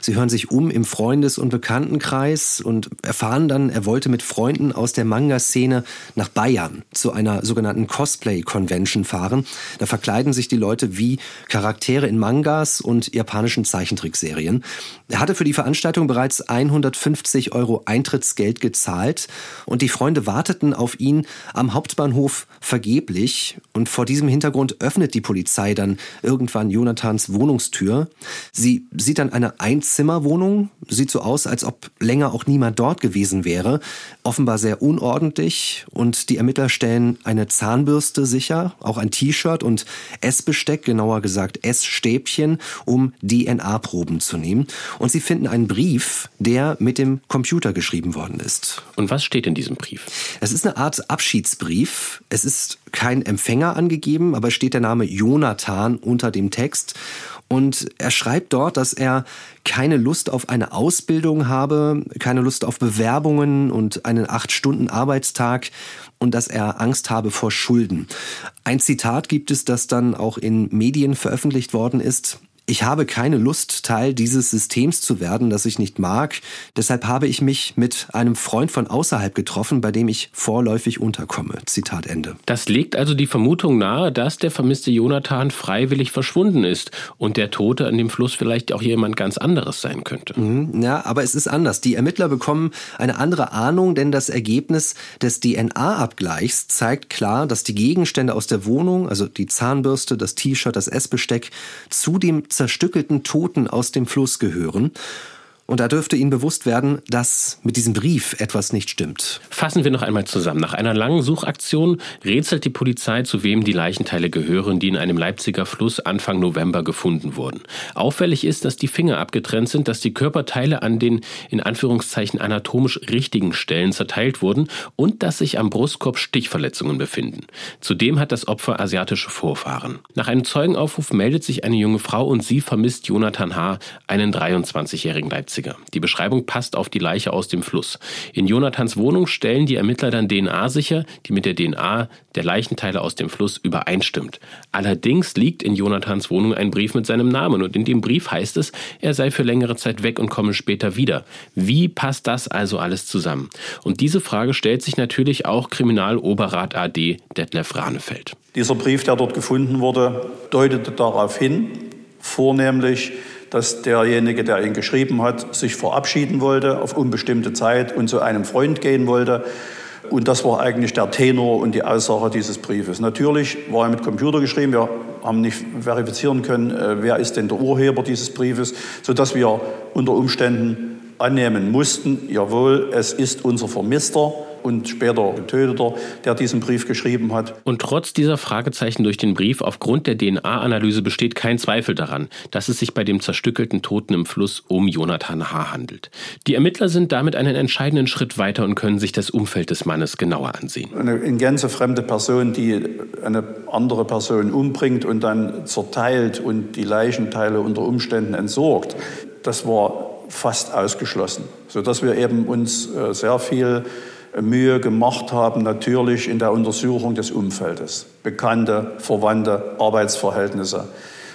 Sie hören sich um im Freundes- und Bekanntenkreis und erfahren dann, er wollte mit Freunden aus der Manga-Szene nach Bayern zu einer sogenannten Cosplay-Convention fahren. Da verkleiden sich die Leute wie Charaktere in Mangas und japanischen Zeichentrickserien. Er hatte für die Veranstaltung bereits 150 Euro Eintrittsgeld gezahlt und die Freunde warteten auf ihn am Hauptbahnhof vergeblich. Und vor diesem Hintergrund öffnet die Polizei dann irgendwann Jonathans Wohnungstür. Sie sieht dann eine Einzimmerwohnung, sieht so aus, als ob länger auch niemand dort gewesen wäre. Offenbar sehr unordentlich und die Ermittler stellen eine Zahnbürste sicher, auch ein T-Shirt und Essbesteck, genauer gesagt Essstäbchen, um DNA-Proben zu nehmen und sie finden einen Brief, der mit dem Computer geschrieben worden ist. Und was steht in diesem Brief? Es ist eine Art Abschiedsbrief. Es ist kein Empfänger angegeben, aber steht der Name Jonathan unter dem Text. Und er schreibt dort, dass er keine Lust auf eine Ausbildung habe, keine Lust auf Bewerbungen und einen acht Stunden Arbeitstag und dass er Angst habe vor Schulden. Ein Zitat gibt es, das dann auch in Medien veröffentlicht worden ist ich habe keine Lust, Teil dieses Systems zu werden, das ich nicht mag. Deshalb habe ich mich mit einem Freund von außerhalb getroffen, bei dem ich vorläufig unterkomme. Zitat Ende. Das legt also die Vermutung nahe, dass der vermisste Jonathan freiwillig verschwunden ist und der Tote an dem Fluss vielleicht auch jemand ganz anderes sein könnte. Mhm, ja, aber es ist anders. Die Ermittler bekommen eine andere Ahnung, denn das Ergebnis des DNA-Abgleichs zeigt klar, dass die Gegenstände aus der Wohnung, also die Zahnbürste, das T-Shirt, das Essbesteck, zu dem zerstückelten Toten aus dem Fluss gehören. Und da dürfte Ihnen bewusst werden, dass mit diesem Brief etwas nicht stimmt. Fassen wir noch einmal zusammen. Nach einer langen Suchaktion rätselt die Polizei, zu wem die Leichenteile gehören, die in einem Leipziger Fluss Anfang November gefunden wurden. Auffällig ist, dass die Finger abgetrennt sind, dass die Körperteile an den in Anführungszeichen anatomisch richtigen Stellen zerteilt wurden und dass sich am Brustkorb Stichverletzungen befinden. Zudem hat das Opfer asiatische Vorfahren. Nach einem Zeugenaufruf meldet sich eine junge Frau und sie vermisst Jonathan H., einen 23-jährigen Leipziger. 1960er. Die Beschreibung passt auf die Leiche aus dem Fluss. In Jonathans Wohnung stellen die Ermittler dann DNA sicher, die mit der DNA der Leichenteile aus dem Fluss übereinstimmt. Allerdings liegt in Jonathans Wohnung ein Brief mit seinem Namen und in dem Brief heißt es, er sei für längere Zeit weg und komme später wieder. Wie passt das also alles zusammen? Und diese Frage stellt sich natürlich auch Kriminaloberrat AD Detlef Ranefeld. Dieser Brief, der dort gefunden wurde, deutete darauf hin, vornehmlich, dass derjenige, der ihn geschrieben hat, sich verabschieden wollte auf unbestimmte Zeit und zu einem Freund gehen wollte. Und das war eigentlich der Tenor und die Aussage dieses Briefes. Natürlich war er mit Computer geschrieben. Wir haben nicht verifizieren können, äh, wer ist denn der Urheber dieses Briefes, sodass wir unter Umständen annehmen mussten, jawohl, es ist unser Vermisster und später Getöteter, der diesen Brief geschrieben hat. Und trotz dieser Fragezeichen durch den Brief aufgrund der DNA-Analyse besteht kein Zweifel daran, dass es sich bei dem zerstückelten Toten im Fluss um Jonathan H. handelt. Die Ermittler sind damit einen entscheidenden Schritt weiter und können sich das Umfeld des Mannes genauer ansehen. Eine in Gänze fremde Person, die eine andere Person umbringt und dann zerteilt und die Leichenteile unter Umständen entsorgt, das war fast ausgeschlossen, sodass wir eben uns äh, sehr viel Mühe gemacht haben, natürlich in der Untersuchung des Umfeldes. Bekannte, verwandte Arbeitsverhältnisse,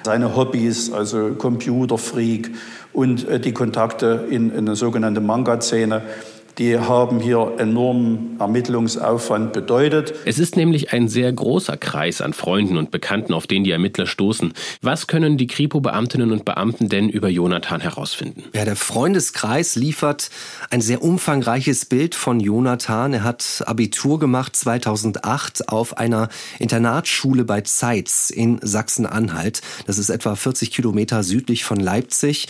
seine Hobbys, also Computerfreak und äh, die Kontakte in, in eine sogenannte Manga-Szene die haben hier enormen Ermittlungsaufwand bedeutet. Es ist nämlich ein sehr großer Kreis an Freunden und Bekannten, auf den die Ermittler stoßen. Was können die Kripo-Beamtinnen und Beamten denn über Jonathan herausfinden? Ja, der Freundeskreis liefert ein sehr umfangreiches Bild von Jonathan. Er hat Abitur gemacht 2008 auf einer Internatsschule bei Zeitz in Sachsen-Anhalt. Das ist etwa 40 Kilometer südlich von Leipzig.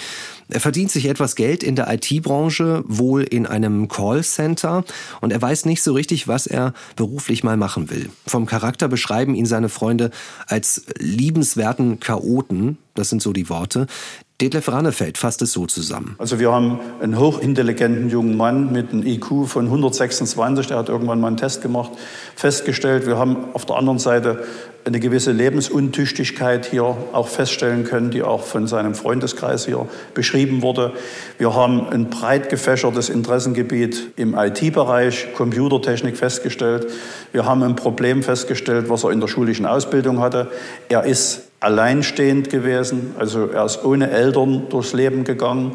Er verdient sich etwas Geld in der IT-Branche, wohl in einem Callcenter. Und er weiß nicht so richtig, was er beruflich mal machen will. Vom Charakter beschreiben ihn seine Freunde als liebenswerten Chaoten, das sind so die Worte, Detlef Rannefeld fasst es so zusammen. Also wir haben einen hochintelligenten jungen Mann mit einem IQ von 126, der hat irgendwann mal einen Test gemacht, festgestellt. Wir haben auf der anderen Seite eine gewisse Lebensuntüchtigkeit hier auch feststellen können, die auch von seinem Freundeskreis hier beschrieben wurde. Wir haben ein breit gefächertes Interessengebiet im IT-Bereich, Computertechnik festgestellt. Wir haben ein Problem festgestellt, was er in der schulischen Ausbildung hatte. Er ist alleinstehend gewesen, also er ist ohne Eltern durchs Leben gegangen.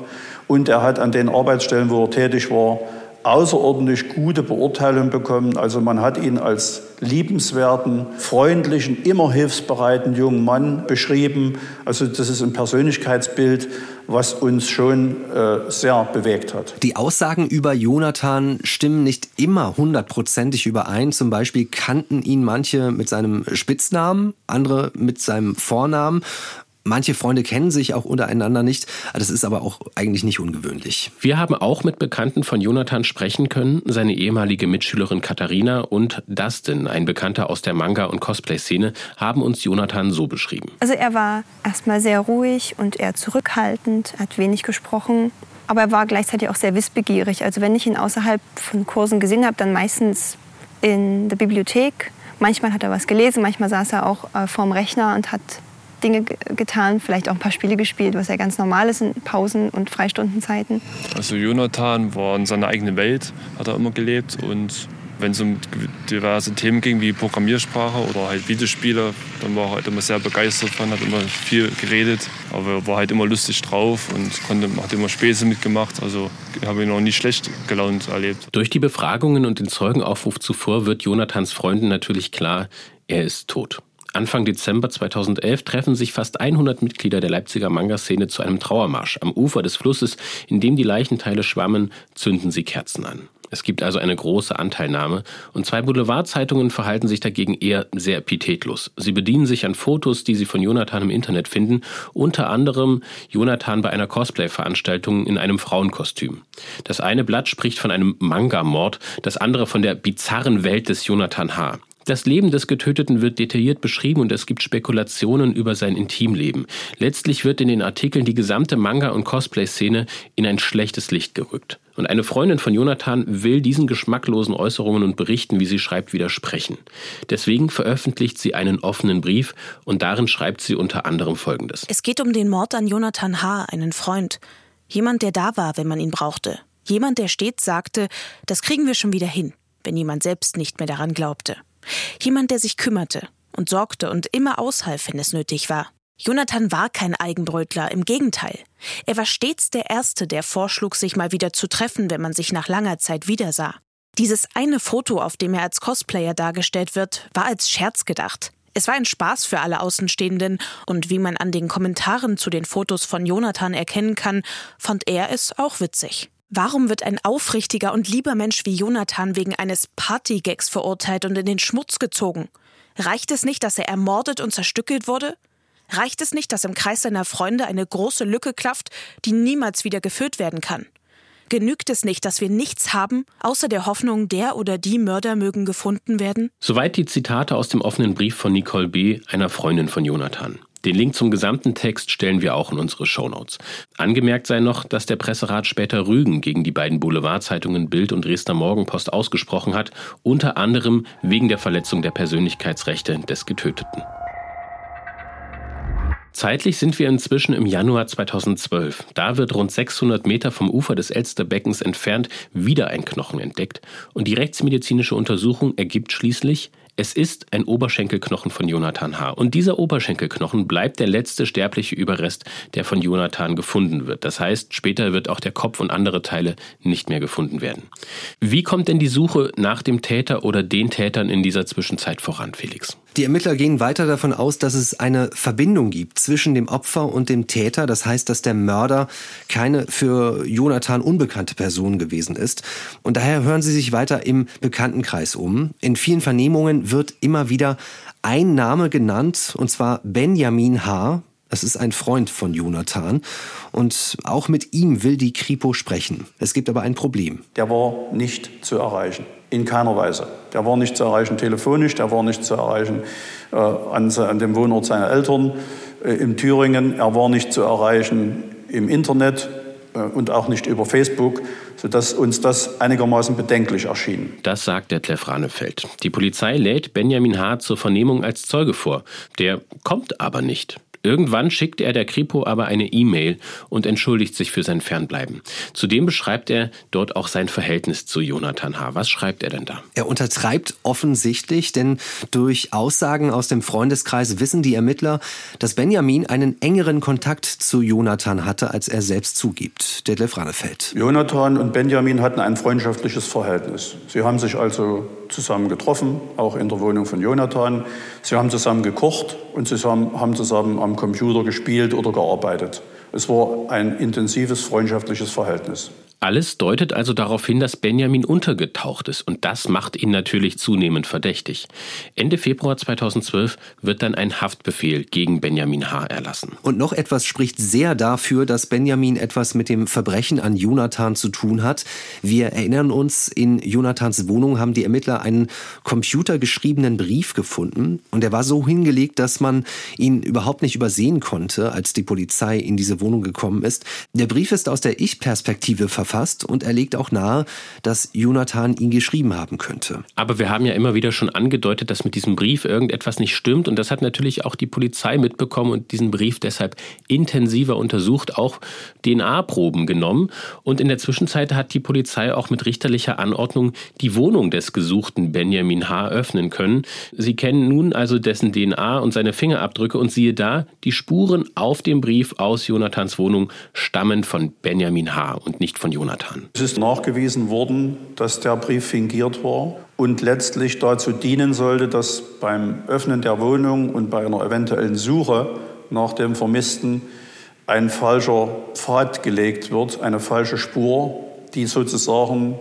Und er hat an den Arbeitsstellen, wo er tätig war, außerordentlich gute Beurteilung bekommen. Also man hat ihn als liebenswerten, freundlichen, immer hilfsbereiten jungen Mann beschrieben. Also das ist ein Persönlichkeitsbild, was uns schon äh, sehr bewegt hat. Die Aussagen über Jonathan stimmen nicht immer hundertprozentig überein. Zum Beispiel kannten ihn manche mit seinem Spitznamen, andere mit seinem Vornamen. Manche Freunde kennen sich auch untereinander nicht. Das ist aber auch eigentlich nicht ungewöhnlich. Wir haben auch mit Bekannten von Jonathan sprechen können. Seine ehemalige Mitschülerin Katharina und Dustin, ein Bekannter aus der Manga- und Cosplay-Szene, haben uns Jonathan so beschrieben. Also er war erstmal sehr ruhig und eher zurückhaltend, er hat wenig gesprochen. Aber er war gleichzeitig auch sehr wissbegierig. Also wenn ich ihn außerhalb von Kursen gesehen habe, dann meistens in der Bibliothek. Manchmal hat er was gelesen, manchmal saß er auch äh, vorm Rechner und hat Dinge getan, vielleicht auch ein paar Spiele gespielt, was ja ganz normal ist in Pausen- und Freistundenzeiten. Also Jonathan war in seiner eigenen Welt, hat er immer gelebt und wenn es um diverse Themen ging, wie Programmiersprache oder halt Videospiele, dann war er halt immer sehr begeistert von, hat immer viel geredet, aber war halt immer lustig drauf und konnte, hat immer Späße mitgemacht. Also habe ihn noch nie schlecht gelaunt erlebt. Durch die Befragungen und den Zeugenaufruf zuvor wird Jonathans Freunden natürlich klar, er ist tot. Anfang Dezember 2011 treffen sich fast 100 Mitglieder der Leipziger Manga-Szene zu einem Trauermarsch. Am Ufer des Flusses, in dem die Leichenteile schwammen, zünden sie Kerzen an. Es gibt also eine große Anteilnahme und zwei Boulevardzeitungen verhalten sich dagegen eher sehr epitetlos. Sie bedienen sich an Fotos, die sie von Jonathan im Internet finden, unter anderem Jonathan bei einer Cosplay-Veranstaltung in einem Frauenkostüm. Das eine Blatt spricht von einem Manga-Mord, das andere von der bizarren Welt des Jonathan H. Das Leben des Getöteten wird detailliert beschrieben und es gibt Spekulationen über sein Intimleben. Letztlich wird in den Artikeln die gesamte Manga- und Cosplay-Szene in ein schlechtes Licht gerückt. Und eine Freundin von Jonathan will diesen geschmacklosen Äußerungen und Berichten, wie sie schreibt, widersprechen. Deswegen veröffentlicht sie einen offenen Brief und darin schreibt sie unter anderem Folgendes. Es geht um den Mord an Jonathan H., einen Freund. Jemand, der da war, wenn man ihn brauchte. Jemand, der stets sagte, das kriegen wir schon wieder hin, wenn jemand selbst nicht mehr daran glaubte. Jemand, der sich kümmerte und sorgte und immer aushalf, wenn es nötig war. Jonathan war kein Eigenbrötler, im Gegenteil. Er war stets der Erste, der vorschlug, sich mal wieder zu treffen, wenn man sich nach langer Zeit wiedersah. Dieses eine Foto, auf dem er als Cosplayer dargestellt wird, war als Scherz gedacht. Es war ein Spaß für alle Außenstehenden, und wie man an den Kommentaren zu den Fotos von Jonathan erkennen kann, fand er es auch witzig. Warum wird ein aufrichtiger und lieber Mensch wie Jonathan wegen eines Partygags verurteilt und in den Schmutz gezogen? Reicht es nicht, dass er ermordet und zerstückelt wurde? Reicht es nicht, dass im Kreis seiner Freunde eine große Lücke klafft, die niemals wieder gefüllt werden kann? Genügt es nicht, dass wir nichts haben, außer der Hoffnung, der oder die Mörder mögen gefunden werden? Soweit die Zitate aus dem offenen Brief von Nicole B., einer Freundin von Jonathan. Den Link zum gesamten Text stellen wir auch in unsere Shownotes. Angemerkt sei noch, dass der Presserat später Rügen gegen die beiden Boulevardzeitungen Bild und Dresdner Morgenpost ausgesprochen hat, unter anderem wegen der Verletzung der Persönlichkeitsrechte des Getöteten. Zeitlich sind wir inzwischen im Januar 2012. Da wird rund 600 Meter vom Ufer des Elsterbeckens entfernt wieder ein Knochen entdeckt und die rechtsmedizinische Untersuchung ergibt schließlich, es ist ein Oberschenkelknochen von Jonathan H. Und dieser Oberschenkelknochen bleibt der letzte sterbliche Überrest, der von Jonathan gefunden wird. Das heißt, später wird auch der Kopf und andere Teile nicht mehr gefunden werden. Wie kommt denn die Suche nach dem Täter oder den Tätern in dieser Zwischenzeit voran, Felix? Die Ermittler gehen weiter davon aus, dass es eine Verbindung gibt zwischen dem Opfer und dem Täter. Das heißt, dass der Mörder keine für Jonathan unbekannte Person gewesen ist. Und daher hören sie sich weiter im Bekanntenkreis um. In vielen Vernehmungen wird immer wieder ein Name genannt, und zwar Benjamin H. Das ist ein Freund von Jonathan. Und auch mit ihm will die Kripo sprechen. Es gibt aber ein Problem. Der war nicht zu erreichen. In keiner Weise. Der war nicht zu erreichen telefonisch, der war nicht zu erreichen äh, an, an, dem Wohnort seiner Eltern äh, in Thüringen, er war nicht zu erreichen im Internet äh, und auch nicht über Facebook, sodass uns das einigermaßen bedenklich erschien. Das sagt der Detlef Ranefeld. Die Polizei lädt Benjamin H. zur Vernehmung als Zeuge vor. Der kommt aber nicht. Irgendwann schickt er der Kripo aber eine E-Mail und entschuldigt sich für sein Fernbleiben. Zudem beschreibt er dort auch sein Verhältnis zu Jonathan H. Was schreibt er denn da? Er untertreibt offensichtlich, denn durch Aussagen aus dem Freundeskreis wissen die Ermittler, dass Benjamin einen engeren Kontakt zu Jonathan hatte, als er selbst zugibt. Detlef Rannefeld. Jonathan und Benjamin hatten ein freundschaftliches Verhältnis. Sie haben sich also zusammen getroffen, auch in der Wohnung von Jonathan. Sie haben zusammen gekocht und sie haben zusammen am Computer gespielt oder gearbeitet. Es war ein intensives freundschaftliches Verhältnis. Alles deutet also darauf hin, dass Benjamin untergetaucht ist und das macht ihn natürlich zunehmend verdächtig. Ende Februar 2012 wird dann ein Haftbefehl gegen Benjamin H. erlassen. Und noch etwas spricht sehr dafür, dass Benjamin etwas mit dem Verbrechen an Jonathan zu tun hat. Wir erinnern uns, in Jonathans Wohnung haben die Ermittler einen computergeschriebenen Brief gefunden und er war so hingelegt, dass man ihn überhaupt nicht übersehen konnte, als die Polizei in diese Wohnung gekommen ist. Der Brief ist aus der Ich-Perspektive verfasst verfasst und er legt auch nahe, dass Jonathan ihn geschrieben haben könnte. Aber wir haben ja immer wieder schon angedeutet, dass mit diesem Brief irgendetwas nicht stimmt und das hat natürlich auch die Polizei mitbekommen und diesen Brief deshalb intensiver untersucht, auch DNA-Proben genommen und in der Zwischenzeit hat die Polizei auch mit richterlicher Anordnung die Wohnung des gesuchten Benjamin H. öffnen können. Sie kennen nun also dessen DNA und seine Fingerabdrücke und siehe da, die Spuren auf dem Brief aus Jonathans Wohnung stammen von Benjamin H. und nicht von Jonathan. Jonathan. Es ist nachgewiesen worden, dass der Brief fingiert war und letztlich dazu dienen sollte, dass beim Öffnen der Wohnung und bei einer eventuellen Suche nach dem Vermissten ein falscher Pfad gelegt wird, eine falsche Spur, die sozusagen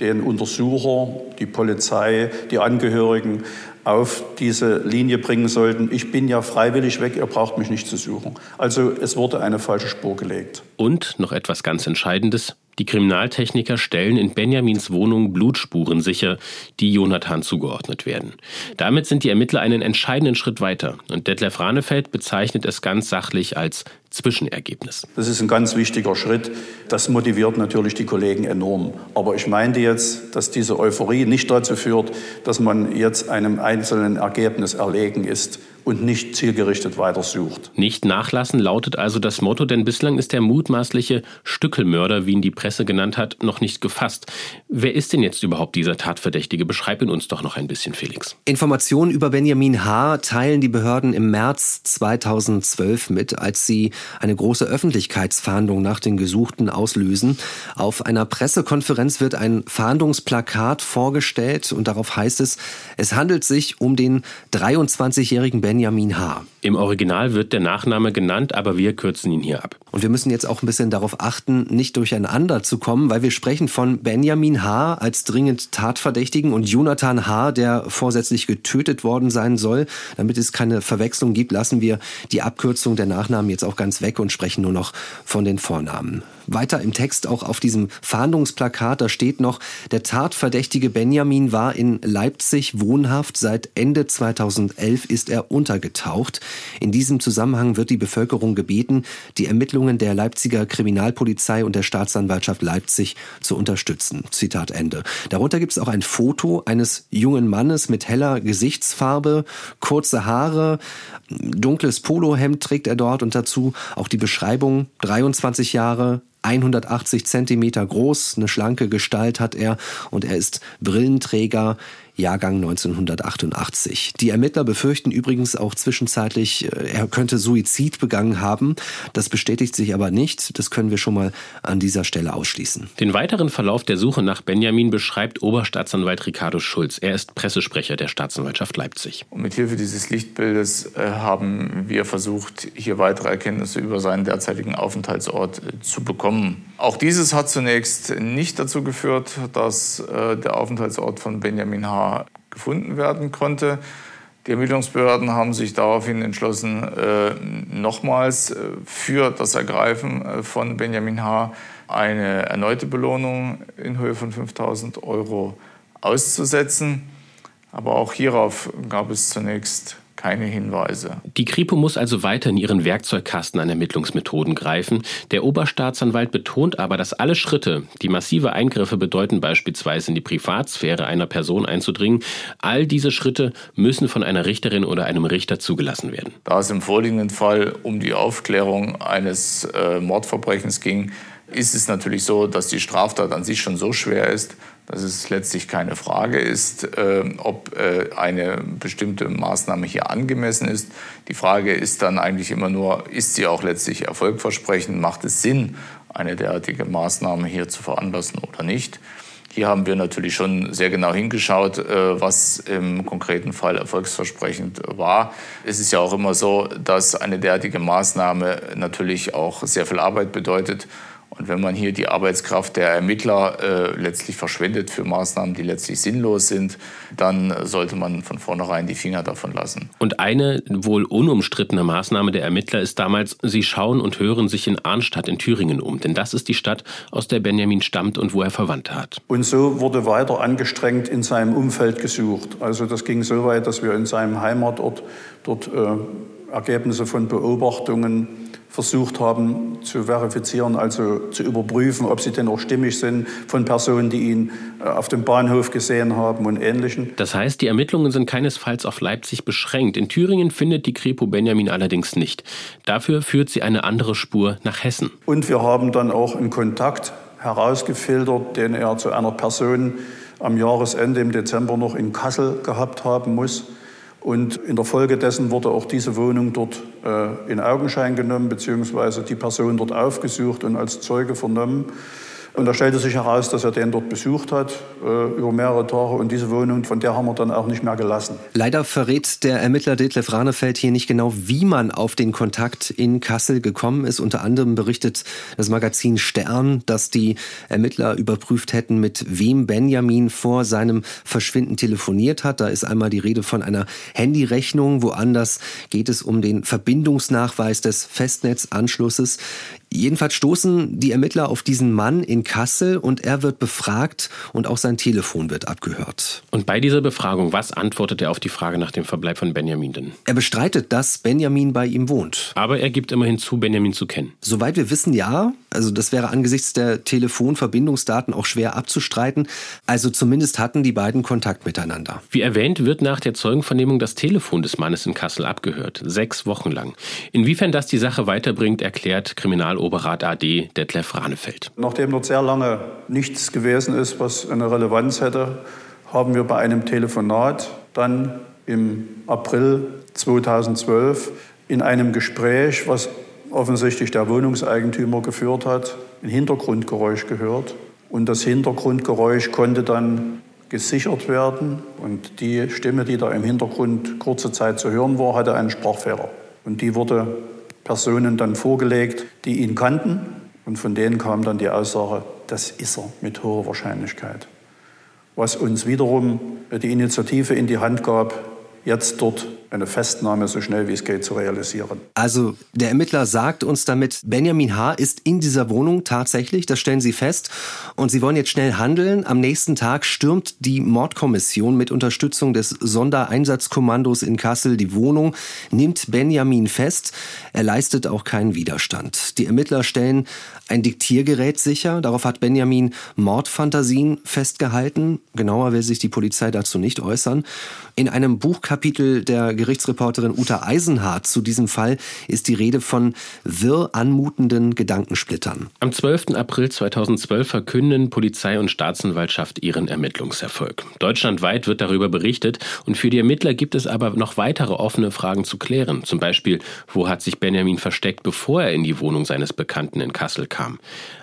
den Untersucher, die Polizei, die Angehörigen auf diese Linie bringen sollten. Ich bin ja freiwillig weg, ihr braucht mich nicht zu suchen. Also es wurde eine falsche Spur gelegt. Und noch etwas ganz Entscheidendes. Die Kriminaltechniker stellen in Benjamins Wohnung Blutspuren sicher, die Jonathan zugeordnet werden. Damit sind die Ermittler einen entscheidenden Schritt weiter. Und Detlef Ranefeld bezeichnet es ganz sachlich als Zwischenergebnis. Das ist ein ganz wichtiger Schritt. Das motiviert natürlich die Kollegen enorm. Aber ich meinte jetzt, dass diese Euphorie nicht dazu führt, dass man jetzt einem einzelnen Ergebnis erlegen ist und nicht zielgerichtet weitersucht. Nicht nachlassen lautet also das Motto, denn bislang ist der mutmaßliche Stückelmörder, wie ihn die Presse genannt hat, noch nicht gefasst. Wer ist denn jetzt überhaupt dieser Tatverdächtige? Beschreib ihn uns doch noch ein bisschen, Felix. Informationen über Benjamin H. teilen die Behörden im März 2012 mit, als sie eine große Öffentlichkeitsfahndung nach den Gesuchten auslösen. Auf einer Pressekonferenz wird ein Fahndungsplakat vorgestellt und darauf heißt es, es handelt sich um den 23-jährigen Benjamin H. Im Original wird der Nachname genannt, aber wir kürzen ihn hier ab. Und wir müssen jetzt auch ein bisschen darauf achten, nicht durcheinander zu kommen, weil wir sprechen von Benjamin H. als dringend Tatverdächtigen und Jonathan H., der vorsätzlich getötet worden sein soll. Damit es keine Verwechslung gibt, lassen wir die Abkürzung der Nachnamen jetzt auch ganz weg und sprechen nur noch von den Vornamen. Weiter im Text auch auf diesem Fahndungsplakat, da steht noch, der Tatverdächtige Benjamin war in Leipzig wohnhaft. Seit Ende 2011 ist er untergetaucht. In diesem Zusammenhang wird die Bevölkerung gebeten, die Ermittlungen der Leipziger Kriminalpolizei und der Staatsanwaltschaft Leipzig zu unterstützen. Zitat Ende. Darunter gibt es auch ein Foto eines jungen Mannes mit heller Gesichtsfarbe, kurze Haare, dunkles Polohemd trägt er dort und dazu auch die Beschreibung 23 Jahre, 180 Zentimeter groß, eine schlanke Gestalt hat er und er ist Brillenträger, Jahrgang 1988. Die Ermittler befürchten übrigens auch zwischenzeitlich, äh, er könnte Suizid begangen haben. Das bestätigt sich aber nicht. Das können wir schon mal an dieser Stelle ausschließen. Den weiteren Verlauf der Suche nach Benjamin beschreibt Oberstaatsanwalt Ricardo Schulz. Er ist Pressesprecher der Staatsanwaltschaft Leipzig. Und mit Hilfe dieses Lichtbildes äh, haben wir versucht, hier weitere Erkenntnisse über seinen derzeitigen Aufenthaltsort äh, zu bekommen. Auch dieses hat zunächst nicht dazu geführt, dass der Aufenthaltsort von Benjamin H gefunden werden konnte. Die Ermittlungsbehörden haben sich daraufhin entschlossen, äh, nochmals äh, für das Ergreifen äh, von Benjamin H. eine erneute Belohnung in Höhe von 5000 Euro auszusetzen. Aber auch hierauf gab es zunächst keine Hinweise. Die Kripo muss also weiter in ihren Werkzeugkasten an Ermittlungsmethoden greifen. Der Oberstaatsanwalt betont aber, dass alle Schritte, die massive Eingriffe bedeuten, beispielsweise in die Privatsphäre einer Person einzudringen, all diese Schritte müssen von einer Richterin oder einem Richter zugelassen werden. Da es im vorliegenden Fall um die Aufklärung eines äh, Mordverbrechens ging, ist es natürlich so, dass die Straftat an sich schon so schwer ist, dass es letztlich keine Frage ist, äh, ob äh, eine bestimmte Maßnahme hier angemessen ist. Die Frage ist dann eigentlich immer nur, ist sie auch letztlich erfolgversprechend? Macht es Sinn, eine derartige Maßnahme hier zu veranlassen oder nicht? Hier haben wir natürlich schon sehr genau hingeschaut, äh, was im konkreten Fall erfolgsversprechend war. Es ist ja auch immer so, dass eine derartige Maßnahme natürlich auch sehr viel Arbeit bedeutet. Und wenn man hier die Arbeitskraft der Ermittler äh, letztlich verschwendet für Maßnahmen, die letztlich sinnlos sind, dann sollte man von vornherein die Finger davon lassen. Und eine wohl unumstrittene Maßnahme der Ermittler ist damals, sie schauen und hören sich in Arnstadt in Thüringen um. Denn das ist die Stadt, aus der Benjamin stammt und wo er Verwandte hat. Und so wurde weiter angestrengt in seinem Umfeld gesucht. Also das ging so weit, dass wir in seinem Heimatort dort äh, Ergebnisse von Beobachtungen versucht haben zu verifizieren, also zu überprüfen, ob sie denn auch stimmig sind von Personen, die ihn äh, auf dem Bahnhof gesehen haben und Ähnlichem. Das heißt, die Ermittlungen sind keinesfalls auf Leipzig beschränkt. In Thüringen findet die Kripo Benjamin allerdings nicht. Dafür führt sie eine andere Spur nach Hessen. Und wir haben dann auch einen Kontakt herausgefiltert, den er zu einer Person am Jahresende im Dezember noch in Kassel gehabt haben muss und in der Folge dessen wurde auch diese Wohnung dort in Augenschein genommen, beziehungsweise die Person dort aufgesucht und als Zeuge vernommen. Und da stellte sich heraus, dass er den dort besucht hat äh, über mehrere Tage. Und diese Wohnung, von der haben wir dann auch nicht mehr gelassen. Leider verrät der Ermittler Detlef Ranefeld hier nicht genau, wie man auf den Kontakt in Kassel gekommen ist. Unter anderem berichtet das Magazin Stern, dass die Ermittler überprüft hätten, mit wem Benjamin vor seinem Verschwinden telefoniert hat. Da ist einmal die Rede von einer Handyrechnung. Woanders geht es um den Verbindungsnachweis des Festnetzanschlusses. Jedenfalls stoßen die Ermittler auf diesen Mann in Kassel und er wird befragt und auch sein Telefon wird abgehört. Und bei dieser Befragung, was antwortet er auf die Frage nach dem Verbleib von Benjamin denn? Er bestreitet, dass Benjamin bei ihm wohnt. Aber er gibt immerhin zu, Benjamin zu kennen. Soweit wir wissen, ja. Also das wäre angesichts der Telefonverbindungsdaten auch schwer abzustreiten. Also zumindest hatten die beiden Kontakt miteinander. Wie erwähnt, wird nach der Zeugenvernehmung das Telefon des Mannes in Kassel abgehört. Sechs Wochen lang. Inwiefern das die Sache weiterbringt, erklärt Kriminal Oberrat AD Detlef Ranefeld. Nachdem dort sehr lange nichts gewesen ist, was eine Relevanz hätte, haben wir bei einem Telefonat dann im April 2012 in einem Gespräch, was offensichtlich der Wohnungseigentümer geführt hat, ein Hintergrundgeräusch gehört. Und das Hintergrundgeräusch konnte dann gesichert werden. Und die Stimme, die da im Hintergrund kurze Zeit zu hören war, hatte einen Sprachfehler. Und die wurde Personen dann vorgelegt, die ihn kannten. Und von denen kam dann die Aussage, das ist er mit hoher Wahrscheinlichkeit. Was uns wiederum die Initiative in die Hand gab, jetzt dort eine Festnahme so schnell wie es geht zu realisieren. Also der Ermittler sagt uns damit, Benjamin H. ist in dieser Wohnung tatsächlich, das stellen Sie fest. Und Sie wollen jetzt schnell handeln. Am nächsten Tag stürmt die Mordkommission mit Unterstützung des Sondereinsatzkommandos in Kassel die Wohnung, nimmt Benjamin fest. Er leistet auch keinen Widerstand. Die Ermittler stellen ein Diktiergerät sicher. Darauf hat Benjamin Mordfantasien festgehalten. Genauer will sich die Polizei dazu nicht äußern. In einem Buchkapitel der Gerichtsreporterin Uta Eisenhardt zu diesem Fall ist die Rede von wirr anmutenden Gedankensplittern. Am 12. April 2012 verkünden Polizei und Staatsanwaltschaft ihren Ermittlungserfolg. Deutschlandweit wird darüber berichtet und für die Ermittler gibt es aber noch weitere offene Fragen zu klären. Zum Beispiel, wo hat sich Benjamin versteckt, bevor er in die Wohnung seines Bekannten in Kassel kam?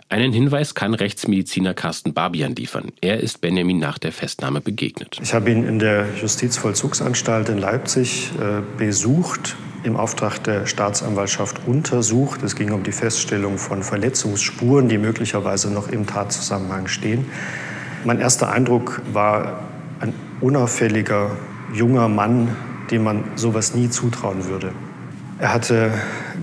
Einen Hinweis kann Rechtsmediziner Carsten Barbian liefern. Er ist Benjamin nach der Festnahme begegnet. Ich habe ihn in der Justizvollzugsanstalt in Leipzig äh, besucht, im Auftrag der Staatsanwaltschaft untersucht. Es ging um die Feststellung von Verletzungsspuren, die möglicherweise noch im Tatzusammenhang stehen. Mein erster Eindruck war ein unauffälliger junger Mann, dem man sowas nie zutrauen würde. Er hatte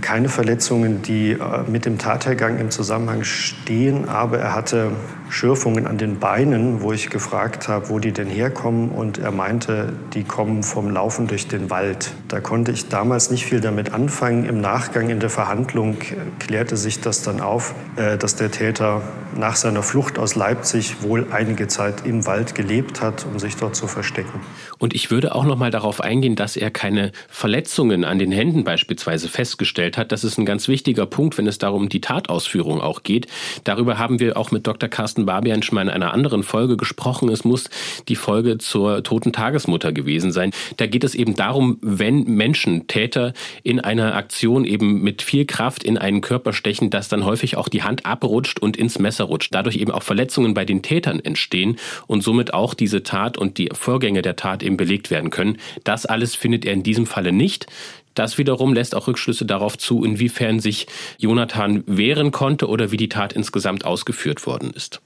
keine Verletzungen, die äh, mit dem Tathergang im Zusammenhang stehen, aber er hatte Schürfungen an den Beinen, wo ich gefragt habe, wo die denn herkommen. Und er meinte, die kommen vom Laufen durch den Wald. Da konnte ich damals nicht viel damit anfangen. Im Nachgang in der Verhandlung klärte sich das dann auf, äh, dass der Täter nach seiner Flucht aus Leipzig wohl einige Zeit im Wald gelebt hat, um sich dort zu verstecken. Und ich würde auch noch mal darauf eingehen, dass er keine Verletzungen an den Händen beispielsweise festgestellt hat. Das ist ein ganz wichtiger Punkt, wenn es darum die Tatausführung auch geht. Darüber haben wir auch mit Dr. Carsten Carsten Barbian schon mal in einer anderen Folge gesprochen. Es muss die Folge zur toten Tagesmutter gewesen sein. Da geht es eben darum, wenn Menschen, Täter in einer Aktion eben mit viel Kraft in einen Körper stechen, dass dann häufig auch die Hand abrutscht und ins Messer rutscht. Dadurch eben auch Verletzungen bei den Tätern entstehen und somit auch diese Tat und die Vorgänge der Tat eben belegt werden können. Das alles findet er in diesem Falle nicht. Das wiederum lässt auch Rückschlüsse darauf zu, inwiefern sich Jonathan wehren konnte oder wie die Tat insgesamt ausgeführt worden ist.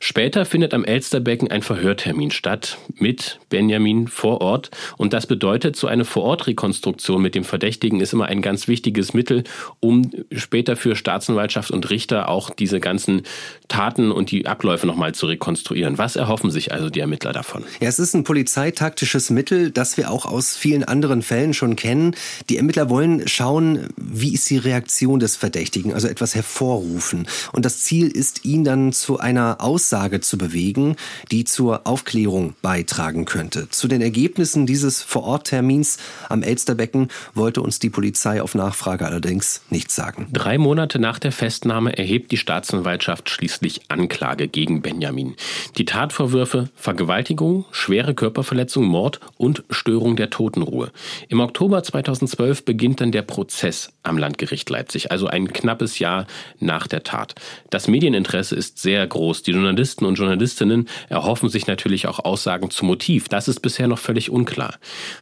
Später findet am Elsterbecken ein Verhörtermin statt mit Benjamin vor Ort und das bedeutet, so eine Vorortrekonstruktion mit dem Verdächtigen ist immer ein ganz wichtiges Mittel, um später für Staatsanwaltschaft und Richter auch diese ganzen Taten und die Abläufe nochmal zu rekonstruieren. Was erhoffen sich also die Ermittler davon? Ja, es ist ein polizeitaktisches Mittel, das wir auch aus vielen anderen Fällen schon kennen. Die Ermittler wollen schauen, wie ist die Reaktion des Verdächtigen, also etwas hervorrufen. Und das Ziel ist, ihn dann zu einer Aussage zu bewegen, die zur Aufklärung beitragen könnte. Zu den Ergebnissen dieses Vororttermins am Elsterbecken wollte uns die Polizei auf Nachfrage allerdings nichts sagen. Drei Monate nach der Festnahme erhebt die Staatsanwaltschaft schließlich Anklage gegen Benjamin. Die Tatvorwürfe Vergewaltigung, schwere Körperverletzung, Mord und Störung der Totenruhe. Im Oktober 2012 beginnt dann der Prozess am Landgericht Leipzig, also ein knappes Jahr nach der Tat. Das Medieninteresse ist sehr groß. Die Journalisten und Journalistinnen erhoffen sich natürlich auch Aussagen zum Motiv. Das ist bisher noch völlig unklar.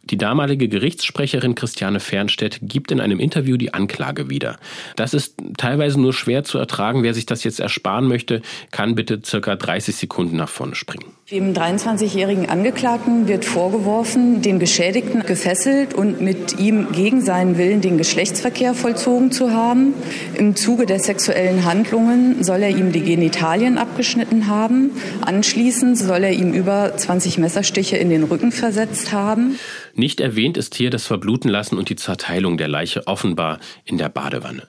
Die damalige Gerichtssprecherin Christiane Fernstedt gibt in einem Interview die Anklage wieder. Das ist teilweise nur schwer zu ertragen. Wer sich das jetzt ersparen möchte, kann bitte circa 30 Sekunden nach vorne springen. Dem 23-jährigen Angeklagten wird vorgeworfen, den Geschädigten gefesselt und mit ihm gegen seinen Willen den Geschlechtsverkehr vollzogen zu haben. Im Zuge der sexuellen Handlungen soll er ihm die Genitalien abgeschnitten haben. Anschließend soll er ihm über 20 Messerstiche in den Rücken versetzt haben. Nicht erwähnt ist hier das Verbluten lassen und die Zerteilung der Leiche offenbar in der Badewanne.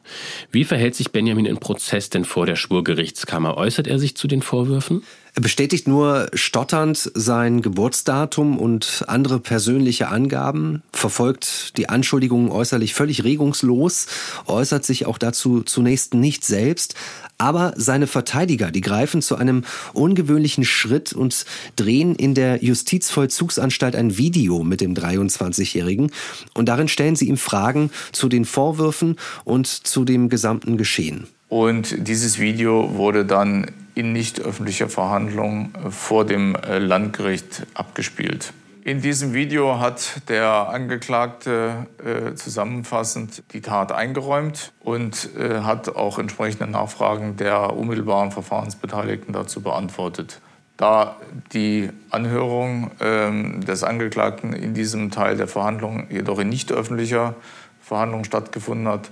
Wie verhält sich Benjamin im Prozess denn vor der Schwurgerichtskammer? Äußert er sich zu den Vorwürfen? Er bestätigt nur stotternd sein Geburtsdatum und andere persönliche Angaben, verfolgt die Anschuldigungen äußerlich völlig regungslos, äußert sich auch dazu zunächst nicht selbst, aber seine Verteidiger, die greifen zu einem ungewöhnlichen Schritt und drehen in der Justizvollzugsanstalt ein Video mit dem 23-Jährigen und darin stellen sie ihm Fragen zu den Vorwürfen und zu dem gesamten Geschehen. Und dieses Video wurde dann in nicht öffentlicher Verhandlung vor dem äh, Landgericht abgespielt. In diesem Video hat der Angeklagte äh, zusammenfassend die Tat eingeräumt und äh, hat auch entsprechende Nachfragen der unmittelbaren Verfahrensbeteiligten dazu beantwortet. Da die Anhörung äh, des Angeklagten in diesem Teil der Verhandlung jedoch in nicht öffentlicher Verhandlung stattgefunden hat,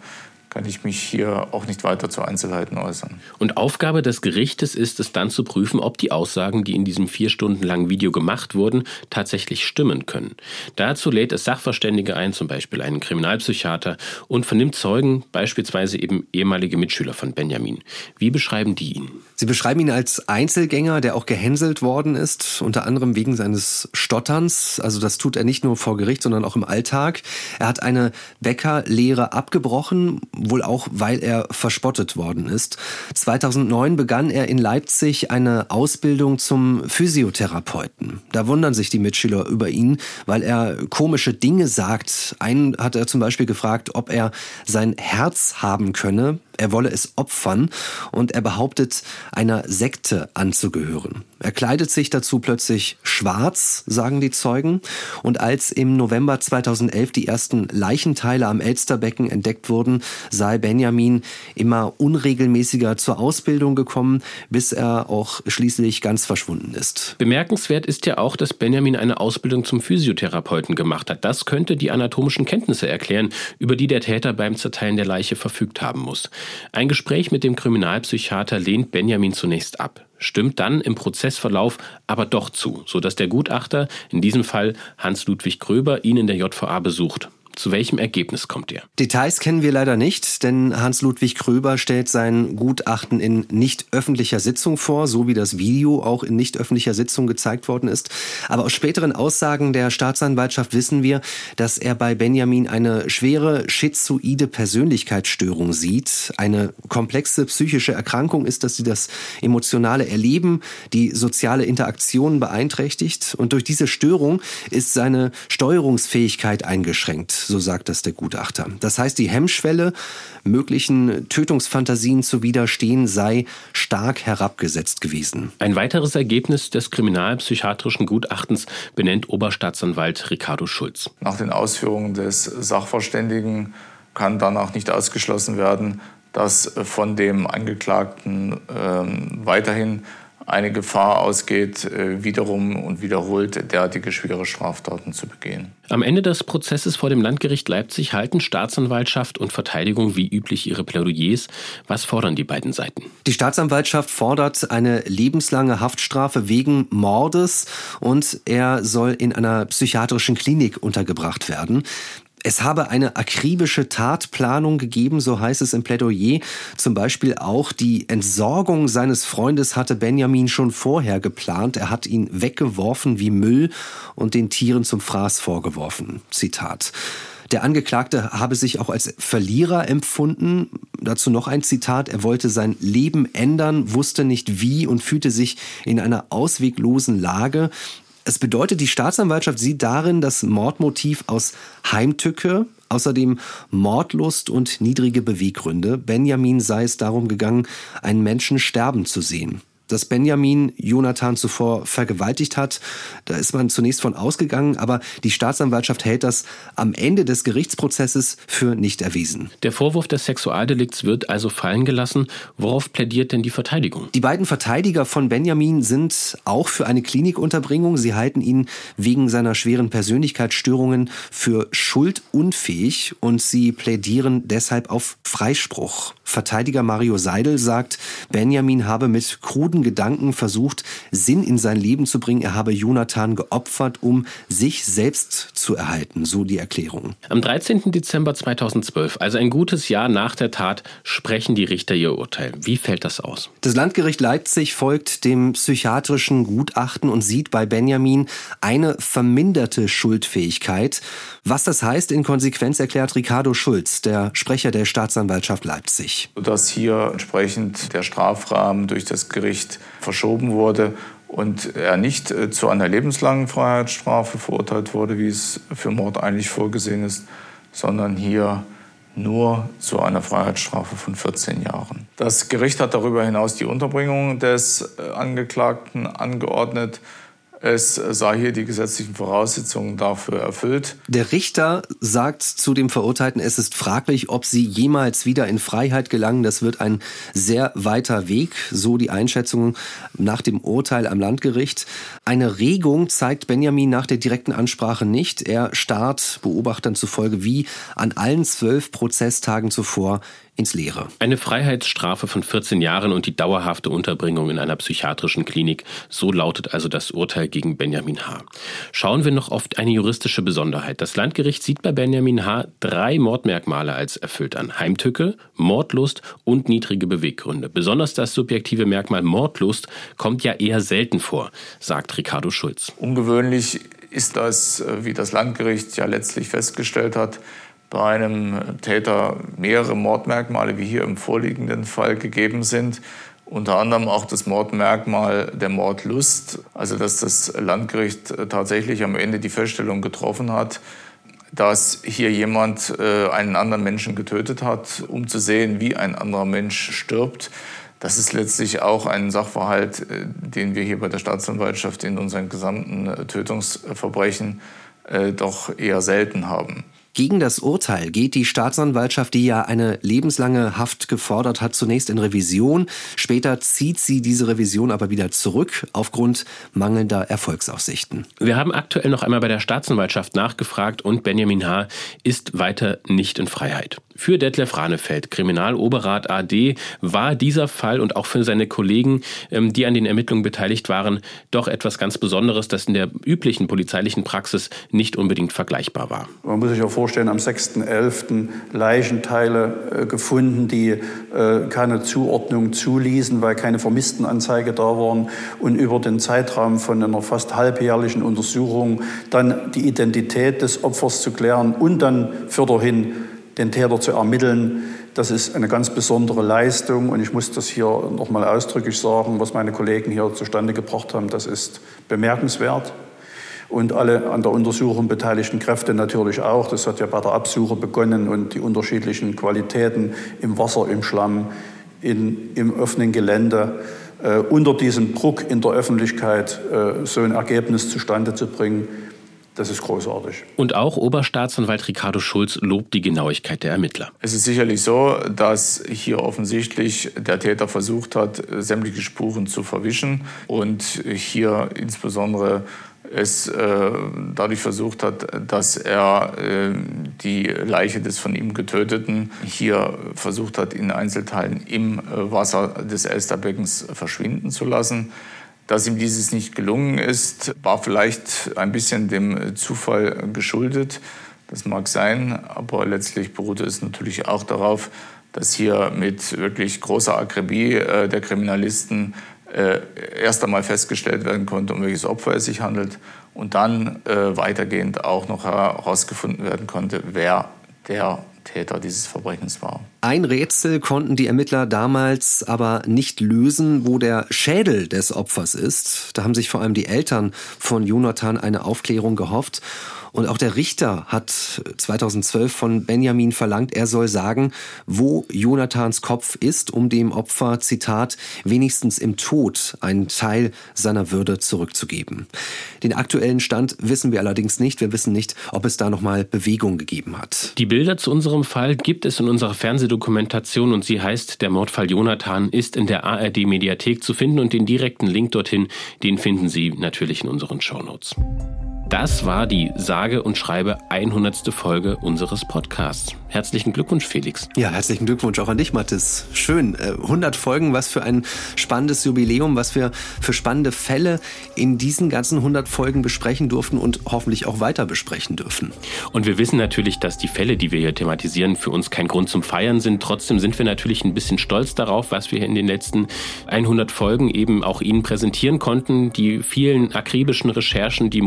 kann ich mich hier auch nicht weiter zu Einzelheiten äußern. Und Aufgabe des Gerichtes ist es dann zu prüfen, ob die Aussagen, die in diesem vier Stunden langen Video gemacht wurden, tatsächlich stimmen können. Dazu lädt es Sachverständige ein, zum Beispiel einen Kriminalpsychiater, und vernimmt Zeugen, beispielsweise eben ehemalige Mitschüler von Benjamin. Wie beschreiben die ihn? Sie beschreiben ihn als Einzelgänger, der auch gehänselt worden ist, unter anderem wegen seines Stotterns. Also das tut er nicht nur vor Gericht, sondern auch im Alltag. Er hat eine Bäckerlehre abgebrochen, wohl auch, weil er verspottet worden ist. 2009 begann er in Leipzig eine Ausbildung zum Physiotherapeuten. Da wundern sich die Mitschüler über ihn, weil er komische Dinge sagt. Einen hat er zum Beispiel gefragt, ob er sein Herz haben könne er wolle es opfern und er behauptet, einer Sekte anzugehören. Er kleidet sich dazu plötzlich schwarz, sagen die Zeugen. Und als im November 2011 die ersten Leichenteile am Elsterbecken entdeckt wurden, sei Benjamin immer unregelmäßiger zur Ausbildung gekommen, bis er auch schließlich ganz verschwunden ist. Bemerkenswert ist ja auch, dass Benjamin eine Ausbildung zum Physiotherapeuten gemacht hat. Das könnte die anatomischen Kenntnisse erklären, über die der Täter beim Zerteilen der Leiche verfügt haben muss. Ein Gespräch mit dem Kriminalpsychiater lehnt Benjamin zunächst ab, stimmt dann im Prozessverlauf aber doch zu, sodass der Gutachter, in diesem Fall Hans-Ludwig Gröber, ihn in der JVA besucht. Zu welchem Ergebnis kommt er? Details kennen wir leider nicht, denn Hans-Ludwig Kröber stellt sein Gutachten in nicht öffentlicher Sitzung vor, so wie das Video auch in nicht öffentlicher Sitzung gezeigt worden ist. Aber aus späteren Aussagen der Staatsanwaltschaft wissen wir, dass er bei Benjamin eine schwere schizoide Persönlichkeitsstörung sieht. Eine komplexe psychische Erkrankung ist, dass sie das emotionale Erleben, die soziale Interaktion beeinträchtigt. Und durch diese Störung ist seine Steuerungsfähigkeit eingeschränkt so sagt das der Gutachter. Das heißt, die Hemmschwelle, möglichen Tötungsfantasien zu widerstehen, sei stark herabgesetzt gewesen. Ein weiteres Ergebnis des kriminalpsychiatrischen Gutachtens benennt Oberstaatsanwalt Ricardo Schulz. Nach den Ausführungen des Sachverständigen kann danach nicht ausgeschlossen werden, dass von dem Angeklagten äh, weiterhin eine Gefahr ausgeht, äh, wiederum und wiederholt derartige schwere Straftaten zu begehen. Am Ende des Prozesses vor dem Landgericht Leipzig halten Staatsanwaltschaft und Verteidigung wie üblich ihre Plädoyers. Was fordern die beiden Seiten? Die Staatsanwaltschaft fordert eine lebenslange Haftstrafe wegen Mordes und er soll in einer psychiatrischen Klinik untergebracht werden. Es habe eine akribische Tatplanung gegeben, so heißt es im Plädoyer. Zum Beispiel auch die Entsorgung seines Freundes hatte Benjamin schon vorher geplant. Er hat ihn weggeworfen wie Müll und den Tieren zum Fraß vorgeworfen. Zitat. Der Angeklagte habe sich auch als Verlierer empfunden. Dazu noch ein Zitat. Er wollte sein Leben ändern, wusste nicht wie und fühlte sich in einer ausweglosen Lage. Es bedeutet, die Staatsanwaltschaft sieht darin das Mordmotiv aus Heimtücke, außerdem Mordlust und niedrige Beweggründe. Benjamin sei es darum gegangen, einen Menschen sterben zu sehen dass Benjamin Jonathan zuvor vergewaltigt hat. Da ist man zunächst von ausgegangen, aber die Staatsanwaltschaft hält das am Ende des Gerichtsprozesses für nicht erwiesen. Der Vorwurf des Sexualdelikts wird also fallen gelassen. Worauf plädiert denn die Verteidigung? Die beiden Verteidiger von Benjamin sind auch für eine Klinikunterbringung. Sie halten ihn wegen seiner schweren Persönlichkeitsstörungen für schuldunfähig und sie plädieren deshalb auf Freispruch. Verteidiger Mario Seidel sagt, Benjamin habe mit kruden Gedanken versucht, Sinn in sein Leben zu bringen. Er habe Jonathan geopfert, um sich selbst zu erhalten, so die Erklärung. Am 13. Dezember 2012, also ein gutes Jahr nach der Tat, sprechen die Richter ihr Urteil. Wie fällt das aus? Das Landgericht Leipzig folgt dem psychiatrischen Gutachten und sieht bei Benjamin eine verminderte Schuldfähigkeit. Was das heißt, in Konsequenz erklärt Ricardo Schulz, der Sprecher der Staatsanwaltschaft Leipzig. Dass hier entsprechend der Strafrahmen durch das Gericht Gericht verschoben wurde und er nicht äh, zu einer lebenslangen Freiheitsstrafe verurteilt wurde, wie es für Mord eigentlich vorgesehen ist, sondern hier nur zu einer Freiheitsstrafe von 14 Jahren. Das Gericht hat darüber hinaus die Unterbringung des äh, Angeklagten angeordnet. Es sei hier die gesetzlichen Voraussetzungen dafür erfüllt. Der Richter sagt zu dem Verurteilten, es ist fraglich, ob sie jemals wieder in Freiheit gelangen. Das wird ein sehr weiter Weg, so die Einschätzung nach dem Urteil am Landgericht. Eine Regung zeigt Benjamin nach der direkten Ansprache nicht. Er starrt Beobachtern zufolge wie an allen zwölf Prozesstagen zuvor ins Leere. Eine Freiheitsstrafe von 14 Jahren und die dauerhafte Unterbringung in einer psychiatrischen Klinik. So lautet also das Urteil gegen Benjamin H. Schauen wir noch auf eine juristische Besonderheit. Das Landgericht sieht bei Benjamin H. drei Mordmerkmale als erfüllt an. Heimtücke, Mordlust und niedrige Beweggründe. Besonders das subjektive Merkmal Mordlust kommt ja eher selten vor, sagt Ricardo Schulz. Ungewöhnlich ist das, äh, wie das Landgericht ja letztlich festgestellt hat, bei einem Täter mehrere Mordmerkmale, wie hier im vorliegenden Fall gegeben sind. Unter anderem auch das Mordmerkmal der Mordlust, also dass das Landgericht tatsächlich am Ende die Feststellung getroffen hat, dass hier jemand äh, einen anderen Menschen getötet hat, um zu sehen, wie ein anderer Mensch stirbt. Das ist letztlich auch ein Sachverhalt, äh, den wir hier bei der Staatsanwaltschaft in unseren gesamten äh, Tötungsverbrechen doch eher selten haben. Gegen das Urteil geht die Staatsanwaltschaft, die ja eine lebenslange Haft gefordert hat, zunächst in Revision. Später zieht sie diese Revision aber wieder zurück aufgrund mangelnder Erfolgsaussichten. Wir haben aktuell noch einmal bei der Staatsanwaltschaft nachgefragt und Benjamin H. ist weiter nicht in Freiheit. Für Detlef Ranefeld, Kriminaloberrat AD, war dieser Fall und auch für seine Kollegen, ähm, die an den Ermittlungen beteiligt waren, doch etwas ganz Besonderes, das in der üblichen polizeilichen Praxis nicht unbedingt vergleichbar war. Man muss sich ja vorstellen, am 6.11. Leichenteile äh, gefunden, die äh, keine Zuordnung zuließen, weil keine Vermisstenanzeige da waren und über den Zeitraum von einer fast halbjährlichen Untersuchung dann die Identität des Opfers zu klären und dann fürderhin den Täter zu ermitteln. Das ist eine ganz besondere Leistung und ich muss das hier noch mal ausdrücklich sagen, was meine Kollegen hier zustande gebracht haben. Das ist bemerkenswert und alle an der Untersuchung beteiligten Kräfte natürlich auch. Das hat ja bei der Absuche begonnen und die unterschiedlichen Qualitäten im Wasser, im Schlamm, in, im offenen Gelände. Äh, unter diesem Druck in der Öffentlichkeit äh, so ein Ergebnis zustande zu bringen, das ist großartig. Und auch Oberstaatsanwalt Ricardo Schulz lobt die Genauigkeit der Ermittler. Es ist sicherlich so, dass hier offensichtlich der Täter versucht hat, sämtliche Spuren zu verwischen und hier insbesondere es äh, dadurch versucht hat, dass er äh, die Leiche des von ihm Getöteten hier versucht hat, in Einzelteilen im äh, Wasser des Elsterbeckens verschwinden zu lassen. Dass ihm dieses nicht gelungen ist, war vielleicht ein bisschen dem Zufall geschuldet. Das mag sein, aber letztlich beruht es natürlich auch darauf, dass hier mit wirklich großer Akribie äh, der Kriminalisten äh, erst einmal festgestellt werden konnte, um welches Opfer es sich handelt und dann äh, weitergehend auch noch herausgefunden werden konnte, wer der Täter dieses Verbrechens war. Ein Rätsel konnten die Ermittler damals aber nicht lösen, wo der Schädel des Opfers ist. Da haben sich vor allem die Eltern von Jonathan eine Aufklärung gehofft. Und auch der Richter hat 2012 von Benjamin verlangt, er soll sagen, wo Jonathans Kopf ist, um dem Opfer, Zitat, wenigstens im Tod einen Teil seiner Würde zurückzugeben. Den aktuellen Stand wissen wir allerdings nicht. Wir wissen nicht, ob es da nochmal Bewegung gegeben hat. Die Bilder zu unserem Fall gibt es in unserer Fernsehdokumentation und sie heißt Der Mordfall Jonathan ist in der ARD Mediathek zu finden und den direkten Link dorthin, den finden Sie natürlich in unseren Shownotes. Das war die sage und schreibe 100. Folge unseres Podcasts. Herzlichen Glückwunsch, Felix. Ja, herzlichen Glückwunsch auch an dich, Mathis. Schön. 100 äh, Folgen, was für ein spannendes Jubiläum, was wir für spannende Fälle in diesen ganzen 100 Folgen besprechen durften und hoffentlich auch weiter besprechen dürfen. Und wir wissen natürlich, dass die Fälle, die wir hier thematisieren, für uns kein Grund zum Feiern sind. Trotzdem sind wir natürlich ein bisschen stolz darauf, was wir in den letzten 100 Folgen eben auch Ihnen präsentieren konnten. Die vielen akribischen Recherchen, die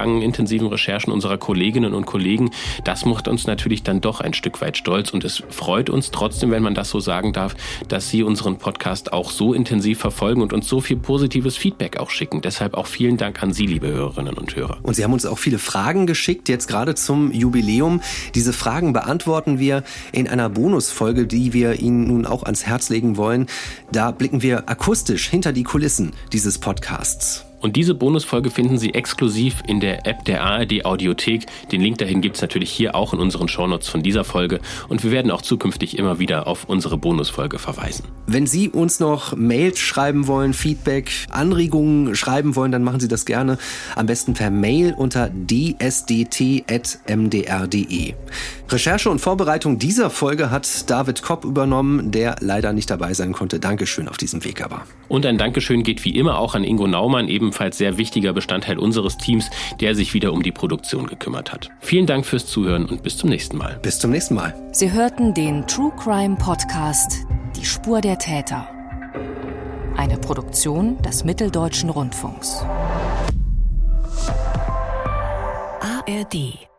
monatelangen intensiven Recherchen unserer Kolleginnen und Kollegen, das macht uns natürlich dann doch ein Stück weit stolz und es freut uns trotzdem, wenn man das so sagen darf, dass Sie unseren Podcast auch so intensiv verfolgen und uns so viel positives Feedback auch schicken. Deshalb auch vielen Dank an Sie, liebe Hörerinnen und Hörer. Und Sie haben uns auch viele Fragen geschickt, jetzt gerade zum Jubiläum. Diese Fragen beantworten wir in einer Bonusfolge, die wir Ihnen nun auch ans Herz legen wollen. Da blicken wir akustisch hinter die Kulissen dieses Podcasts. Und diese Bonusfolge finden Sie exklusiv in der App der ARD Audiothek. Den Link dahin gibt es natürlich hier auch in unseren Shownotes von dieser Folge. Und wir werden auch zukünftig immer wieder auf unsere Bonusfolge verweisen. Wenn Sie uns noch Mails schreiben wollen, Feedback, Anregungen schreiben wollen, dann machen Sie das gerne. Am besten per Mail unter dsdt.mdr.de. Recherche und Vorbereitung dieser Folge hat David Kopp übernommen, der leider nicht dabei sein konnte. Dankeschön auf diesem Weg aber. Und ein Dankeschön geht wie immer auch an Ingo Naumann, eben ebenfalls sehr wichtiger Bestandteil unseres Teams, der sich wieder um die Produktion gekümmert hat. Vielen Dank fürs Zuhören und bis zum nächsten Mal. Bis zum nächsten Mal. Sie hörten den True Crime Podcast Die Spur der Täter. Eine Produktion des Mitteldeutschen Rundfunks. ARD